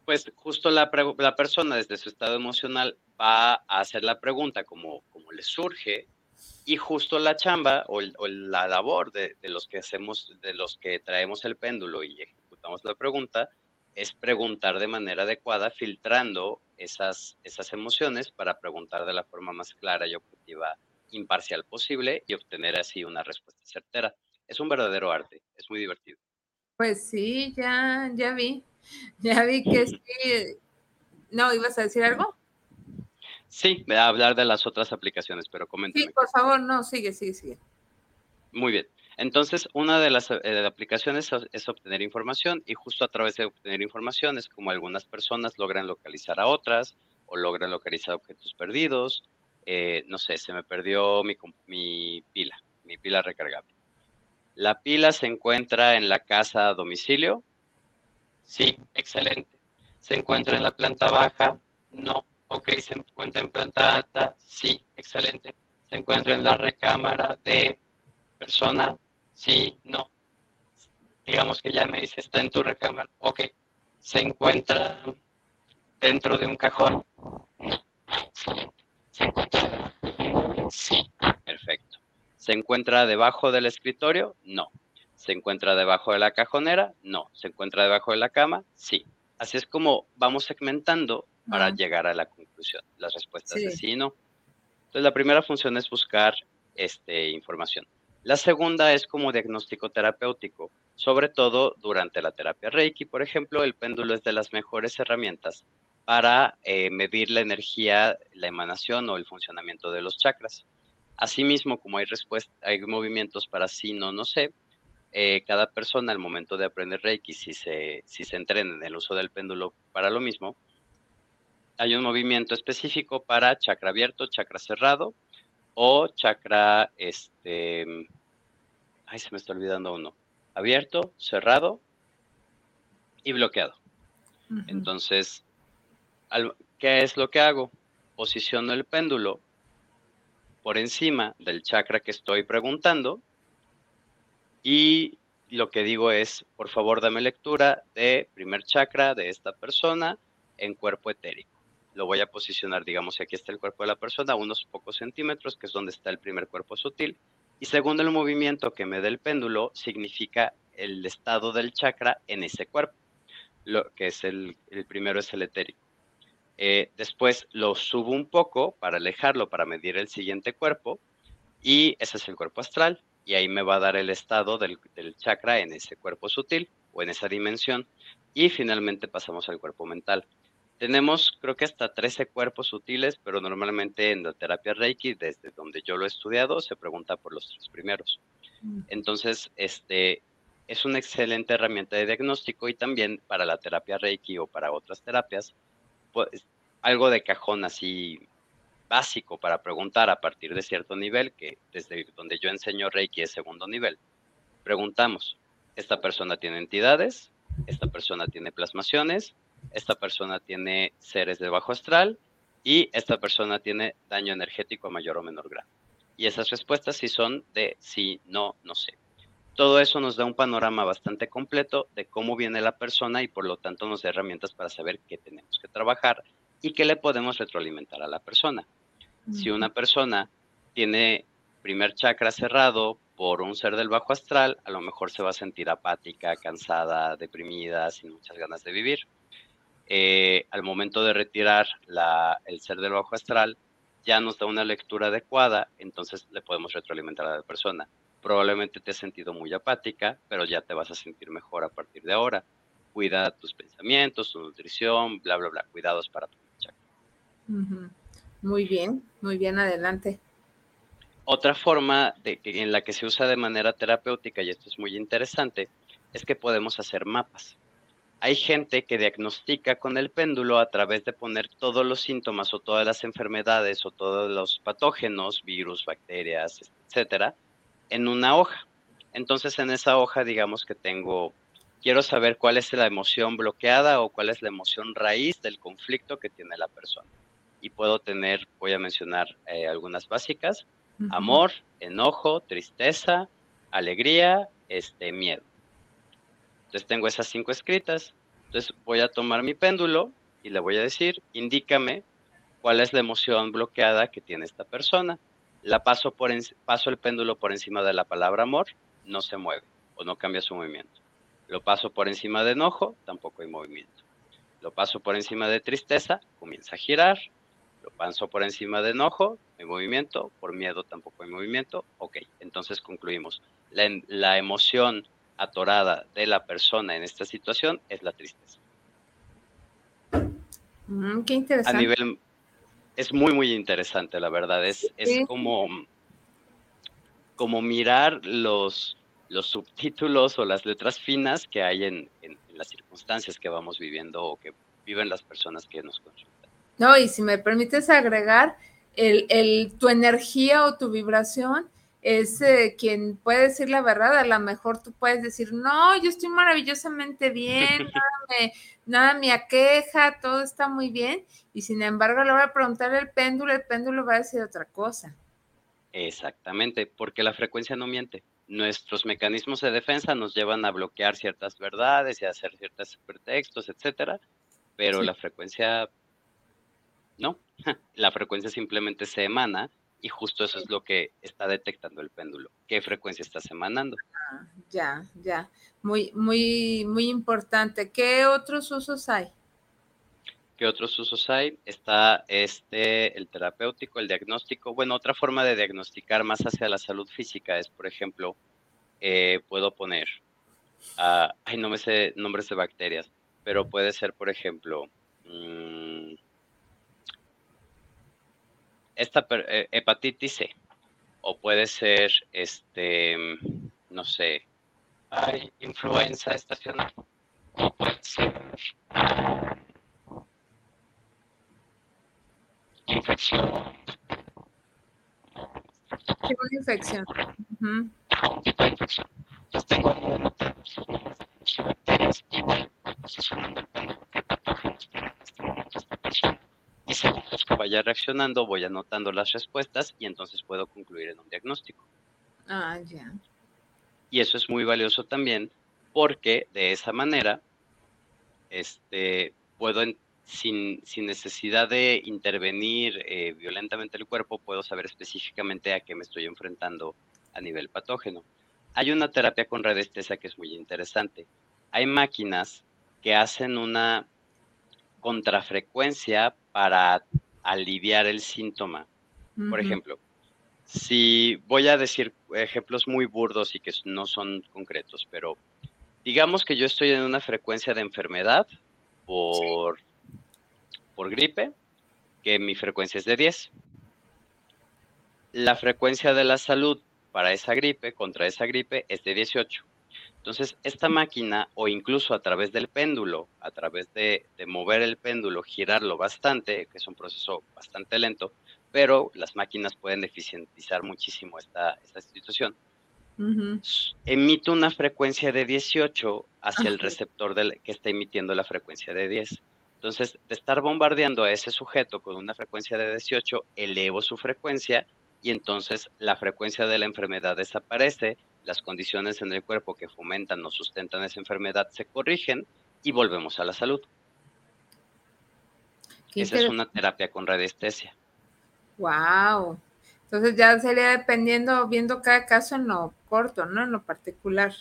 Pues justo la, la, persona desde su estado emocional va a hacer la pregunta como, como le surge y justo la chamba o, la labor de, los que hacemos, de los que traemos el péndulo y ejecutamos la pregunta, es preguntar de manera adecuada, filtrando esas, esas emociones para preguntar de la forma más clara y objetiva, imparcial posible y obtener así una respuesta certera. Es un verdadero arte, es muy divertido. Pues sí, ya, ya vi, ya vi que sí. No, ¿ibas a decir algo? Sí, va a hablar de las otras aplicaciones, pero coméntame. Sí, por favor, no, sigue, sigue, sigue. Muy bien. Entonces, una de las eh, aplicaciones es obtener información y justo a través de obtener información es como algunas personas logran localizar a otras o logran localizar objetos perdidos. Eh, no sé, se me perdió mi, mi pila, mi pila recargable. ¿La pila se encuentra en la casa a domicilio? Sí, excelente. ¿Se encuentra en la planta baja? No. Ok, se encuentra en planta alta. Sí, excelente. Se encuentra en la recámara de persona. Sí, no. Digamos que ya me dice, está en tu recámara. Ok. Se encuentra dentro de un cajón. Se encuentra. Sí, perfecto. ¿Se encuentra debajo del escritorio? No. ¿Se encuentra debajo de la cajonera? No. ¿Se encuentra debajo de la cama? Sí. Así es como vamos segmentando para llegar a la conclusión, las respuestas de sí y no. Entonces, la primera función es buscar este, información. La segunda es como diagnóstico terapéutico, sobre todo durante la terapia Reiki, por ejemplo, el péndulo es de las mejores herramientas para eh, medir la energía, la emanación o el funcionamiento de los chakras. Asimismo, como hay, hay movimientos para sí, no, no sé, eh, cada persona al momento de aprender Reiki, si se, si se entrena en el uso del péndulo para lo mismo, hay un movimiento específico para chakra abierto, chakra cerrado o chakra, este, ay, se me está olvidando uno, abierto, cerrado y bloqueado. Entonces, ¿qué es lo que hago? Posiciono el péndulo por encima del chakra que estoy preguntando y lo que digo es, por favor, dame lectura de primer chakra de esta persona en cuerpo etérico lo voy a posicionar, digamos, aquí está el cuerpo de la persona, unos pocos centímetros, que es donde está el primer cuerpo sutil. Y según el movimiento que me dé el péndulo, significa el estado del chakra en ese cuerpo, lo que es el, primero es el etérico. Eh, después lo subo un poco para alejarlo, para medir el siguiente cuerpo, y ese es el cuerpo astral, y ahí me va a dar el estado del, del chakra en ese cuerpo sutil o en esa dimensión, y finalmente pasamos al cuerpo mental. Tenemos, creo que hasta 13 cuerpos sutiles, pero normalmente en la terapia Reiki, desde donde yo lo he estudiado, se pregunta por los tres primeros. Mm. Entonces, este es una excelente herramienta de diagnóstico y también para la terapia Reiki o para otras terapias, pues algo de cajón así básico para preguntar a partir de cierto nivel, que desde donde yo enseño Reiki es segundo nivel. Preguntamos, ¿esta persona tiene entidades? ¿Esta persona tiene plasmaciones? Esta persona tiene seres de bajo astral y esta persona tiene daño energético a mayor o menor grado. Y esas respuestas sí son de sí, no, no sé. Todo eso nos da un panorama bastante completo de cómo viene la persona y por lo tanto nos da herramientas para saber qué tenemos que trabajar y qué le podemos retroalimentar a la persona. Si una persona tiene primer chakra cerrado por un ser del bajo astral, a lo mejor se va a sentir apática, cansada, deprimida, sin muchas ganas de vivir. Eh, al momento de retirar el ser del bajo astral, ya nos da una lectura adecuada, entonces le podemos retroalimentar a la persona. Probablemente te has sentido muy apática, pero ya te vas a sentir mejor a partir de ahora. Cuida tus pensamientos, tu nutrición, bla, bla, bla. Cuidados para tu chakra. Muy bien, muy bien, adelante. Otra forma de, en la que se usa de manera terapéutica, y esto es muy interesante, es que podemos hacer mapas. Hay gente que diagnostica con el péndulo a través de poner todos los síntomas o todas las enfermedades o todos los patógenos, virus, bacterias, etcétera, en una hoja. Entonces, en esa hoja, digamos que tengo, quiero saber cuál es la emoción bloqueada o cuál es la emoción raíz del conflicto que tiene la persona. Y puedo tener, voy a mencionar eh, algunas básicas, amor, enojo, tristeza, alegría, este, miedo. Entonces tengo esas cinco escritas. Entonces voy a tomar mi péndulo y le voy a decir, indícame cuál es la emoción bloqueada que tiene esta persona. La paso, por paso el péndulo por encima de la palabra amor, no se mueve o no cambia su movimiento. Lo paso por encima de enojo, tampoco hay movimiento. Lo paso por encima de tristeza, comienza a girar. Lo paso por encima de enojo, hay movimiento. Por miedo, tampoco hay movimiento. Ok, entonces concluimos. La, la emoción atorada de la persona en esta situación es la tristeza. Mm, qué interesante. A nivel, es muy, muy interesante, la verdad. Es, es como, como mirar los, los subtítulos o las letras finas que hay en, en, las circunstancias que vamos viviendo o que viven las personas que nos consultan. No, y si me permites agregar, el, el, tu energía o tu vibración es eh, quien puede decir la verdad. A lo mejor tú puedes decir, no, yo estoy maravillosamente bien, nada me, nada me aqueja, todo está muy bien. Y sin embargo, a la hora de preguntar el péndulo, el péndulo va a decir otra cosa. Exactamente, porque la frecuencia no miente. Nuestros mecanismos de defensa nos llevan a bloquear ciertas verdades y a hacer ciertos pretextos, etcétera, pero la frecuencia no, la frecuencia simplemente se emana y justo eso es lo que está detectando el péndulo. ¿Qué frecuencia estás emanando? Ah, ya, ya. Muy, muy, muy importante. ¿Qué otros usos hay? ¿Qué otros usos hay? Está este, el terapéutico, el diagnóstico. Bueno, otra forma de diagnosticar más hacia la salud física es, por ejemplo, eh, puedo poner, uh, ay, no me sé nombres de bacterias, pero puede ser, por ejemplo, mmm, esta eh, hepatitis C o puede ser este no sé hay influenza estacional o puede ser infección ¿Qué una infección? Uh -huh. tengo y según que vaya reaccionando, voy anotando las respuestas y entonces puedo concluir en un diagnóstico. Ah, ya. Y eso es muy valioso también porque de esa manera este, puedo, sin, sin, necesidad de intervenir eh, violentamente el cuerpo, puedo saber específicamente a qué me estoy enfrentando a nivel patógeno. Hay una terapia con radiestesia que es muy interesante. Hay máquinas que hacen una contrafrecuencia para aliviar el síntoma. Por ejemplo, si voy a decir ejemplos muy burdos y que no son concretos, pero digamos que yo estoy en una frecuencia de enfermedad por, por gripe, que mi frecuencia es de 10. La frecuencia de la salud para esa gripe, contra esa gripe, es de 18. Entonces, esta máquina, o incluso a través del péndulo, a través de, mover el péndulo, girarlo bastante, que es un proceso bastante lento, pero las máquinas pueden eficientizar muchísimo esta, esta situación, emite una frecuencia de 18 hacia el receptor del, que está emitiendo la frecuencia de 10. Entonces, de estar bombardeando a ese sujeto con una frecuencia de 18, elevo su frecuencia y entonces la frecuencia de la enfermedad desaparece, las condiciones en el cuerpo que fomentan o sustentan esa enfermedad se corrigen y volvemos a la salud. Esa es una terapia con radiestesia. Wow. Entonces ya sería dependiendo, viendo cada caso en lo corto, ¿no? En lo particular.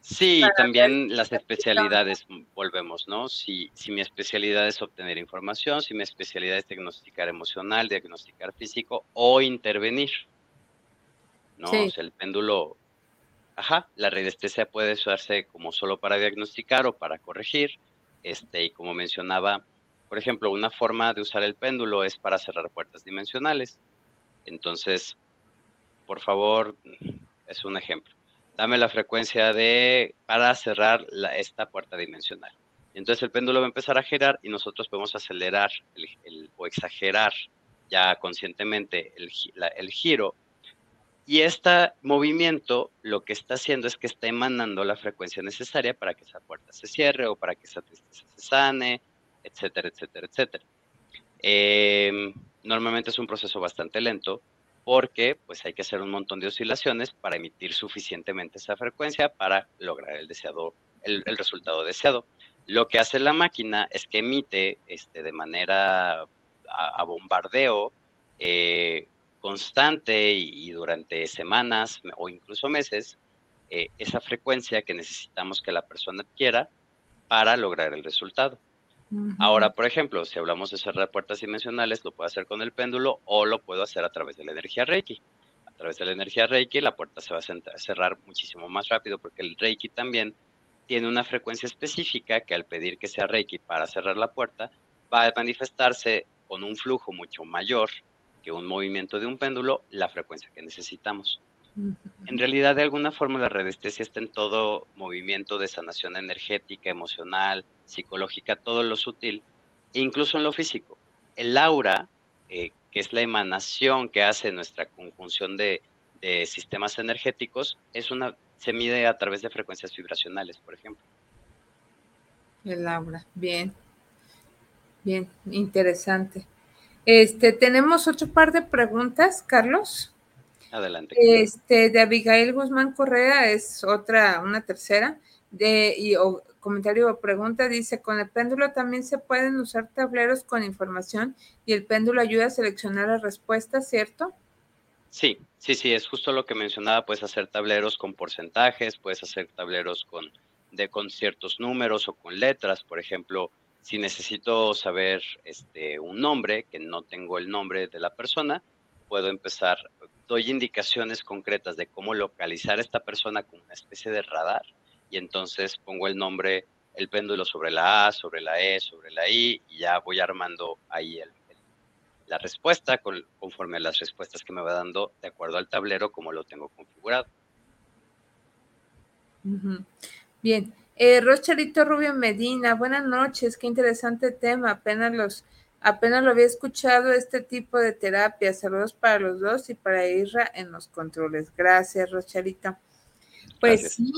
Sí, también las especialidades, volvemos, ¿no? Si, si mi especialidad es obtener información, si mi especialidad es diagnosticar emocional, diagnosticar físico o intervenir, ¿no? O sea, el péndulo, ajá, la radiestesia puede usarse como solo para diagnosticar o para corregir, este, y como mencionaba, por ejemplo, una forma de usar el péndulo es para cerrar puertas dimensionales. Entonces, por favor, es un ejemplo dame la frecuencia de para cerrar esta puerta dimensional. Entonces el péndulo va a empezar a girar y nosotros podemos acelerar o exagerar ya conscientemente el, el giro. Y este movimiento lo que está haciendo es que está emanando la frecuencia necesaria para que esa puerta se cierre o para que esa tristeza se sane, etcétera, etcétera, etcétera. Em, normalmente es un proceso bastante lento, porque pues hay que hacer un montón de oscilaciones para emitir suficientemente esa frecuencia para lograr el deseado, el, resultado deseado. Lo que hace la máquina es que emite este, de manera a, bombardeo eh, constante y, durante semanas o incluso meses eh, esa frecuencia que necesitamos que la persona adquiera para lograr el resultado. Ahora, por ejemplo, si hablamos de cerrar puertas dimensionales, lo puedo hacer con el péndulo o lo puedo hacer a través de la energía Reiki. A través de la energía Reiki, la puerta se va a cerrar muchísimo más rápido porque el Reiki también tiene una frecuencia específica que al pedir que sea Reiki para cerrar la puerta, va a manifestarse con un flujo mucho mayor que un movimiento de un péndulo, la frecuencia que necesitamos. En realidad, de alguna forma, la radiestesia está en todo movimiento de sanación energética, emocional, psicológica, todo lo sutil, e incluso en lo físico. El aura, eh, que es la emanación que hace nuestra conjunción de, sistemas energéticos, es una, se mide a través de frecuencias vibracionales, por ejemplo. El aura, bien. Bien, interesante. Este, tenemos otro par de preguntas, Carlos. Adelante. Este, de Abigail Guzmán Correa es otra, una tercera, de, y o, comentario o pregunta, dice, con el péndulo también se pueden usar tableros con información y el péndulo ayuda a seleccionar las respuestas, ¿cierto? Sí, sí, sí, es justo lo que mencionaba, puedes hacer tableros con porcentajes, puedes hacer tableros con, de, con ciertos números o con letras, por ejemplo, si necesito saber este, un nombre, que no tengo el nombre de la persona, puedo empezar, doy indicaciones concretas de cómo localizar a esta persona con una especie de radar y entonces pongo el nombre, el péndulo sobre la A, sobre la E, sobre la I y ya voy armando ahí la respuesta conforme a las respuestas que me va dando de acuerdo al tablero como lo tengo configurado. Bien. Eh, Rocharito Rubio Medina, buenas noches, qué interesante tema, apenas los Apenas lo había escuchado este tipo de terapia. Saludos para los dos y para Isra en los controles. Gracias, Rocharita. Pues sí,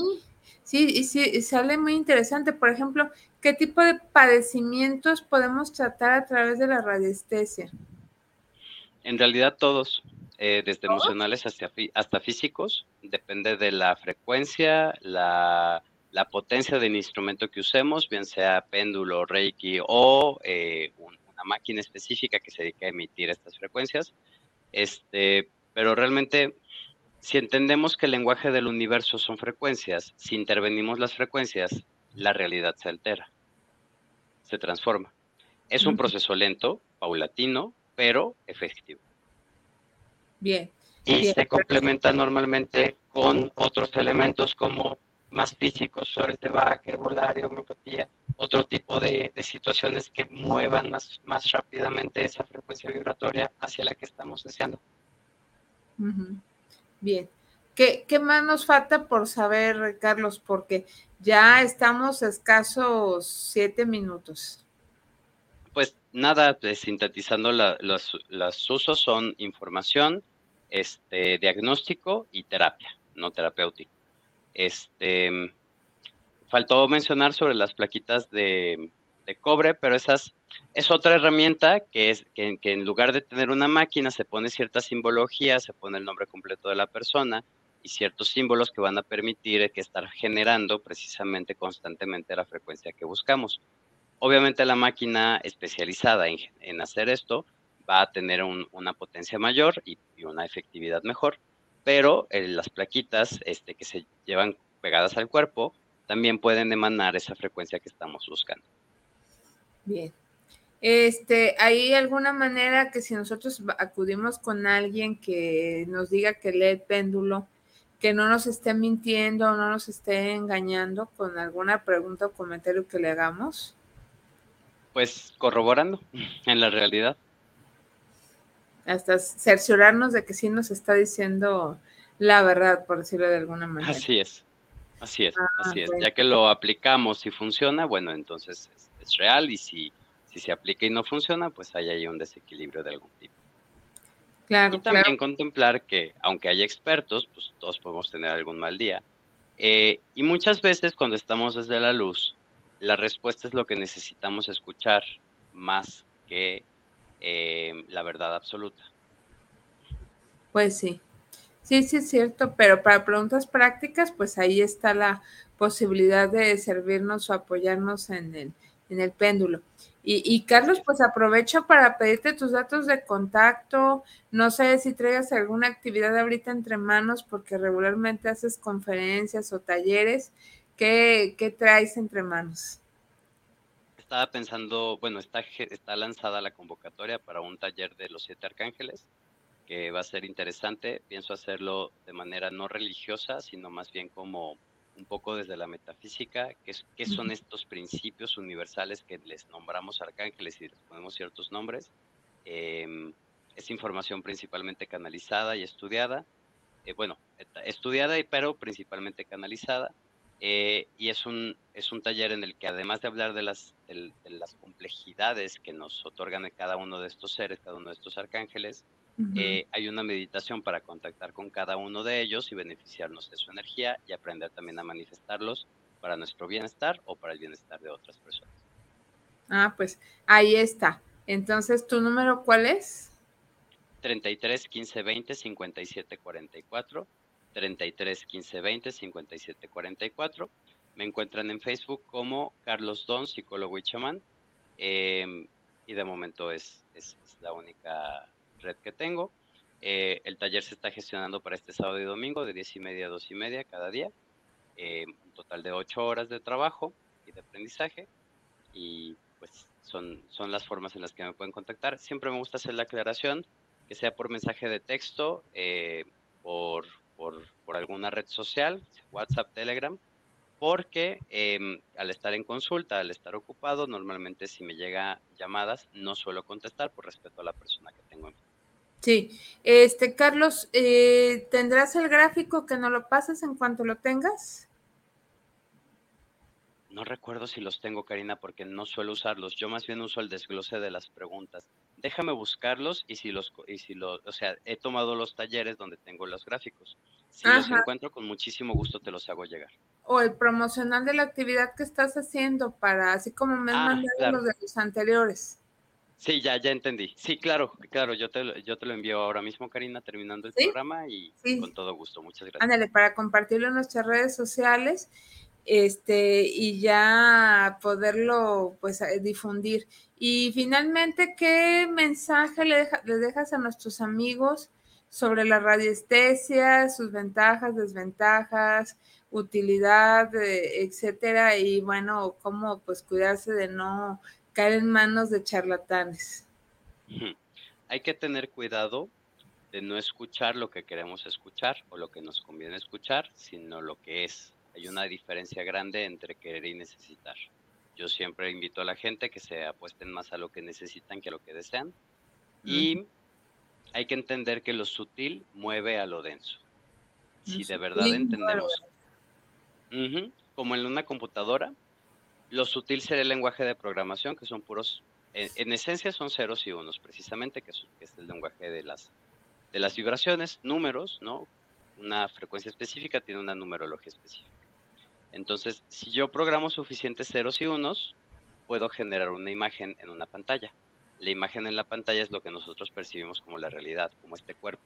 sí, sí, sale muy interesante. Por ejemplo, ¿qué tipo de padecimientos podemos tratar a través de la radiestesia? En realidad todos, eh, desde emocionales hasta, hasta físicos, depende de la frecuencia, la, potencia del instrumento que usemos, bien sea péndulo, reiki o eh, un máquina específica que se dedica a emitir estas frecuencias. Este, pero realmente, si entendemos que el lenguaje del universo son frecuencias, si intervenimos las frecuencias, la realidad se altera, se transforma. Es un proceso lento, paulatino, pero efectivo. Bien. Y se complementa normalmente con otros elementos como más físicos, sobre que volar y homeopatía, otro tipo de, situaciones que muevan más, más rápidamente esa frecuencia vibratoria hacia la que estamos deseando. Bien. ¿Qué, ¿Qué, más nos falta por saber, Carlos? Porque ya estamos escasos siete minutos. Pues nada, pues, sintetizando los, los, usos son información, este, diagnóstico y terapia. no terapéutico. Este, faltó mencionar sobre las plaquitas de, cobre, pero esas es otra herramienta que es que, en lugar de tener una máquina se pone cierta simbología, se pone el nombre completo de la persona y ciertos símbolos que van a permitir que estar generando precisamente constantemente la frecuencia que buscamos. Obviamente la máquina especializada en, hacer esto va a tener una potencia mayor y, una efectividad mejor, pero eh, las plaquitas este, que se llevan pegadas al cuerpo también pueden emanar esa frecuencia que estamos buscando. Bien. Este, ¿hay alguna manera que si nosotros acudimos con alguien que nos diga que lee el péndulo, que no nos esté mintiendo o no nos esté engañando con alguna pregunta o comentario que le hagamos? Pues corroborando en la realidad. Hasta cerciorarnos de que sí nos está diciendo la verdad, por decirlo de alguna manera. Así es. Así es, ah, así es. Ya que lo aplicamos y funciona, bueno, entonces es, real y si, si se aplica y no funciona, pues hay ahí un desequilibrio de algún tipo. Claro, y también contemplar que aunque haya expertos, pues todos podemos tener algún mal día. Eh, y muchas veces cuando estamos desde la luz, la respuesta es lo que necesitamos escuchar más que eh, la verdad absoluta. Pues sí, Sí, sí es cierto, pero para preguntas prácticas, pues ahí está la posibilidad de servirnos o apoyarnos en el, en el péndulo. Y, Carlos, pues aprovecho para pedirte tus datos de contacto. No sé si traigas alguna actividad ahorita entre manos, porque regularmente haces conferencias o talleres. ¿Qué, qué traes entre manos? Estaba pensando, bueno, está, está lanzada la convocatoria para un taller de los siete arcángeles que va a ser interesante. Pienso hacerlo de manera no religiosa, sino más bien como un poco desde la metafísica, que, es, qué son estos principios universales que les nombramos arcángeles y les ponemos ciertos nombres. Em, es información principalmente canalizada y estudiada. Eh, bueno, estudiada y pero principalmente canalizada. Eh, y es un, es un taller en el que además de hablar de las, de las complejidades que nos otorgan cada uno de estos seres, cada uno de estos arcángeles, eh, hay una meditación para contactar con cada uno de ellos y beneficiarnos de su energía y aprender también a manifestarlos para nuestro bienestar o para el bienestar de otras personas. Ah, pues ahí está. Entonces, ¿tu número cuál es? 33 15 20 57 44. 33 15 20 57 44. Me encuentran en Facebook como Carlos Don, psicólogo y chamán. Em, y de momento es, es la única red que tengo. Eh, el taller se está gestionando para este sábado y domingo de 10 y media a 2 y media cada día. Eh, un total de 8 horas de trabajo y de aprendizaje. Y pues son, son las formas en las que me pueden contactar. Siempre me gusta hacer la aclaración, que sea por mensaje de texto, eh, por, por, por, alguna red social, WhatsApp, Telegram, porque em, al estar en consulta, al estar ocupado, normalmente si me llega llamadas no suelo contestar por respeto a la persona que tengo en Sí, este Carlos, eh, ¿tendrás el gráfico que no lo pases en cuanto lo tengas? No recuerdo si los tengo, Karina, porque no suelo usarlos. Yo más bien uso el desglose de las preguntas. Déjame buscarlos y si los, y si los, o sea, he tomado los talleres donde tengo los gráficos. Si los encuentro, con muchísimo gusto te los hago llegar. O el promocional de la actividad que estás haciendo para, así como me han ah, mandado los de los anteriores. Sí, ya, ya entendí. Sí, claro, claro, yo te, yo te lo envío ahora mismo, Karina, terminando el programa y con todo gusto. Muchas gracias. Ándale, para compartirlo en nuestras redes sociales este, y ya poderlo pues difundir. Y finalmente, ¿qué mensaje le, le dejas a nuestros amigos sobre la radiestesia, sus ventajas, desventajas, utilidad, eh, etcétera? Y bueno, cómo pues cuidarse de no caer en manos de charlatanes. Hay que tener cuidado de no escuchar lo que queremos escuchar o lo que nos conviene escuchar, sino lo que es. Hay una diferencia grande entre querer y necesitar. Yo siempre invito a la gente que se apuesten más a lo que necesitan que a lo que desean. Y hay que entender que lo sutil mueve a lo denso. Si de verdad entendemos, como en una computadora, lo sutil sería el lenguaje de programación, que son puros, en, esencia son ceros y unos, precisamente, que es, el lenguaje de las, de las vibraciones, números, ¿no? una frecuencia específica tiene una numerología específica. Entonces, si yo programo suficientes ceros y unos, puedo generar una imagen en una pantalla. La imagen en la pantalla es lo que nosotros percibimos como la realidad, como este cuerpo.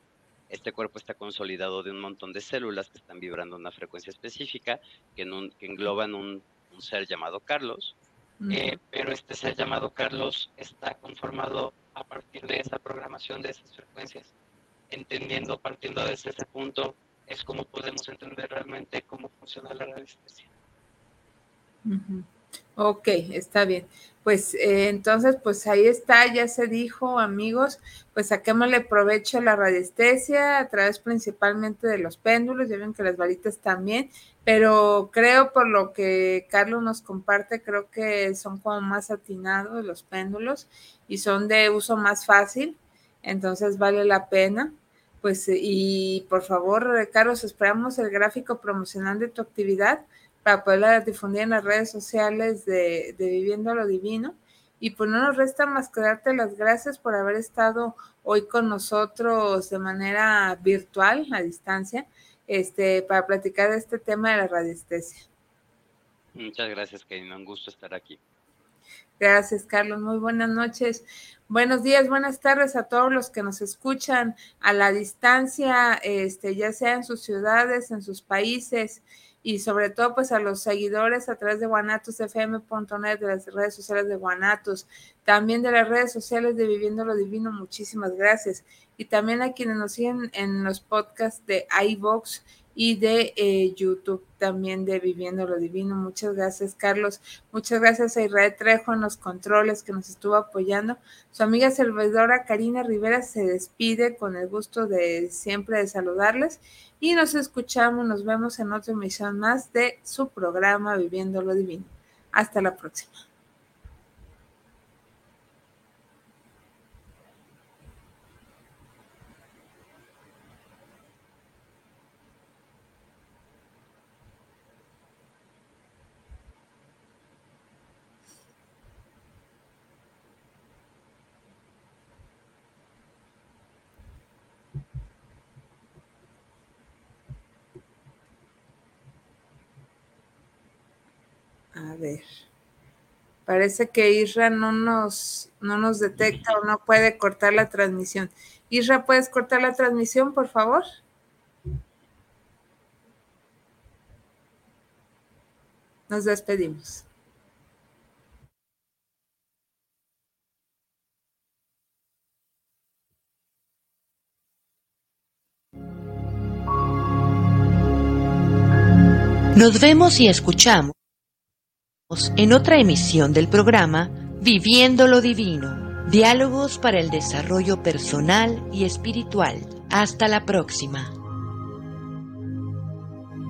Este cuerpo está consolidado de un montón de células que están vibrando una frecuencia específica, que, engloban un, ser llamado Carlos. Eh, pero este ser llamado Carlos está conformado a partir de esa programación de esas frecuencias. Entendiendo, partiendo desde ese punto, es como podemos entender realmente cómo funciona la radiestesia. Ok, está bien. Pues eh, entonces, pues ahí está, ya se dijo, amigos, pues saquémosle provecho a la radiestesia a través principalmente de los péndulos, ya ven que las varitas también, pero creo por lo que Carlos nos comparte, creo que son como más atinados los péndulos y son de uso más fácil, entonces vale la pena. Pues y por favor, Carlos, esperamos el gráfico promocional de tu actividad para poderla difundir en las redes sociales de, Viviendo lo Divino. Y pues no nos resta más que darte las gracias por haber estado hoy con nosotros de manera virtual, a distancia, este, para platicar de este tema de la radiestesia. Muchas gracias, Karina. Un gusto estar aquí. Gracias, Carlos. Muy buenas noches. Buenos días, buenas tardes a todos los que nos escuchan a la distancia, este, ya sea en sus ciudades, en sus países y sobre todo pues a los seguidores a través de guanatosfm.net, de las redes sociales de Guanatos, también de las redes sociales de Viviendo lo Divino, muchísimas gracias. Y también a quienes nos siguen en los podcasts de iVox y de eh, YouTube también de Viviendo lo Divino. Muchas gracias, Carlos. Muchas gracias a Israel Trejo en los controles que nos estuvo apoyando. Su amiga servidora Karina Rivera se despide con el gusto de siempre de saludarles y nos escuchamos, nos vemos en otra emisión más de su programa Viviendo lo Divino. Hasta la próxima. A ver. Parece que Isra no nos, no nos detecta o no puede cortar la transmisión. Isra, ¿puedes cortar la transmisión, por favor? Nos despedimos. Nos vemos y escuchamos en otra emisión del programa Viviendo lo Divino, diálogos para el desarrollo personal y espiritual. Hasta la próxima.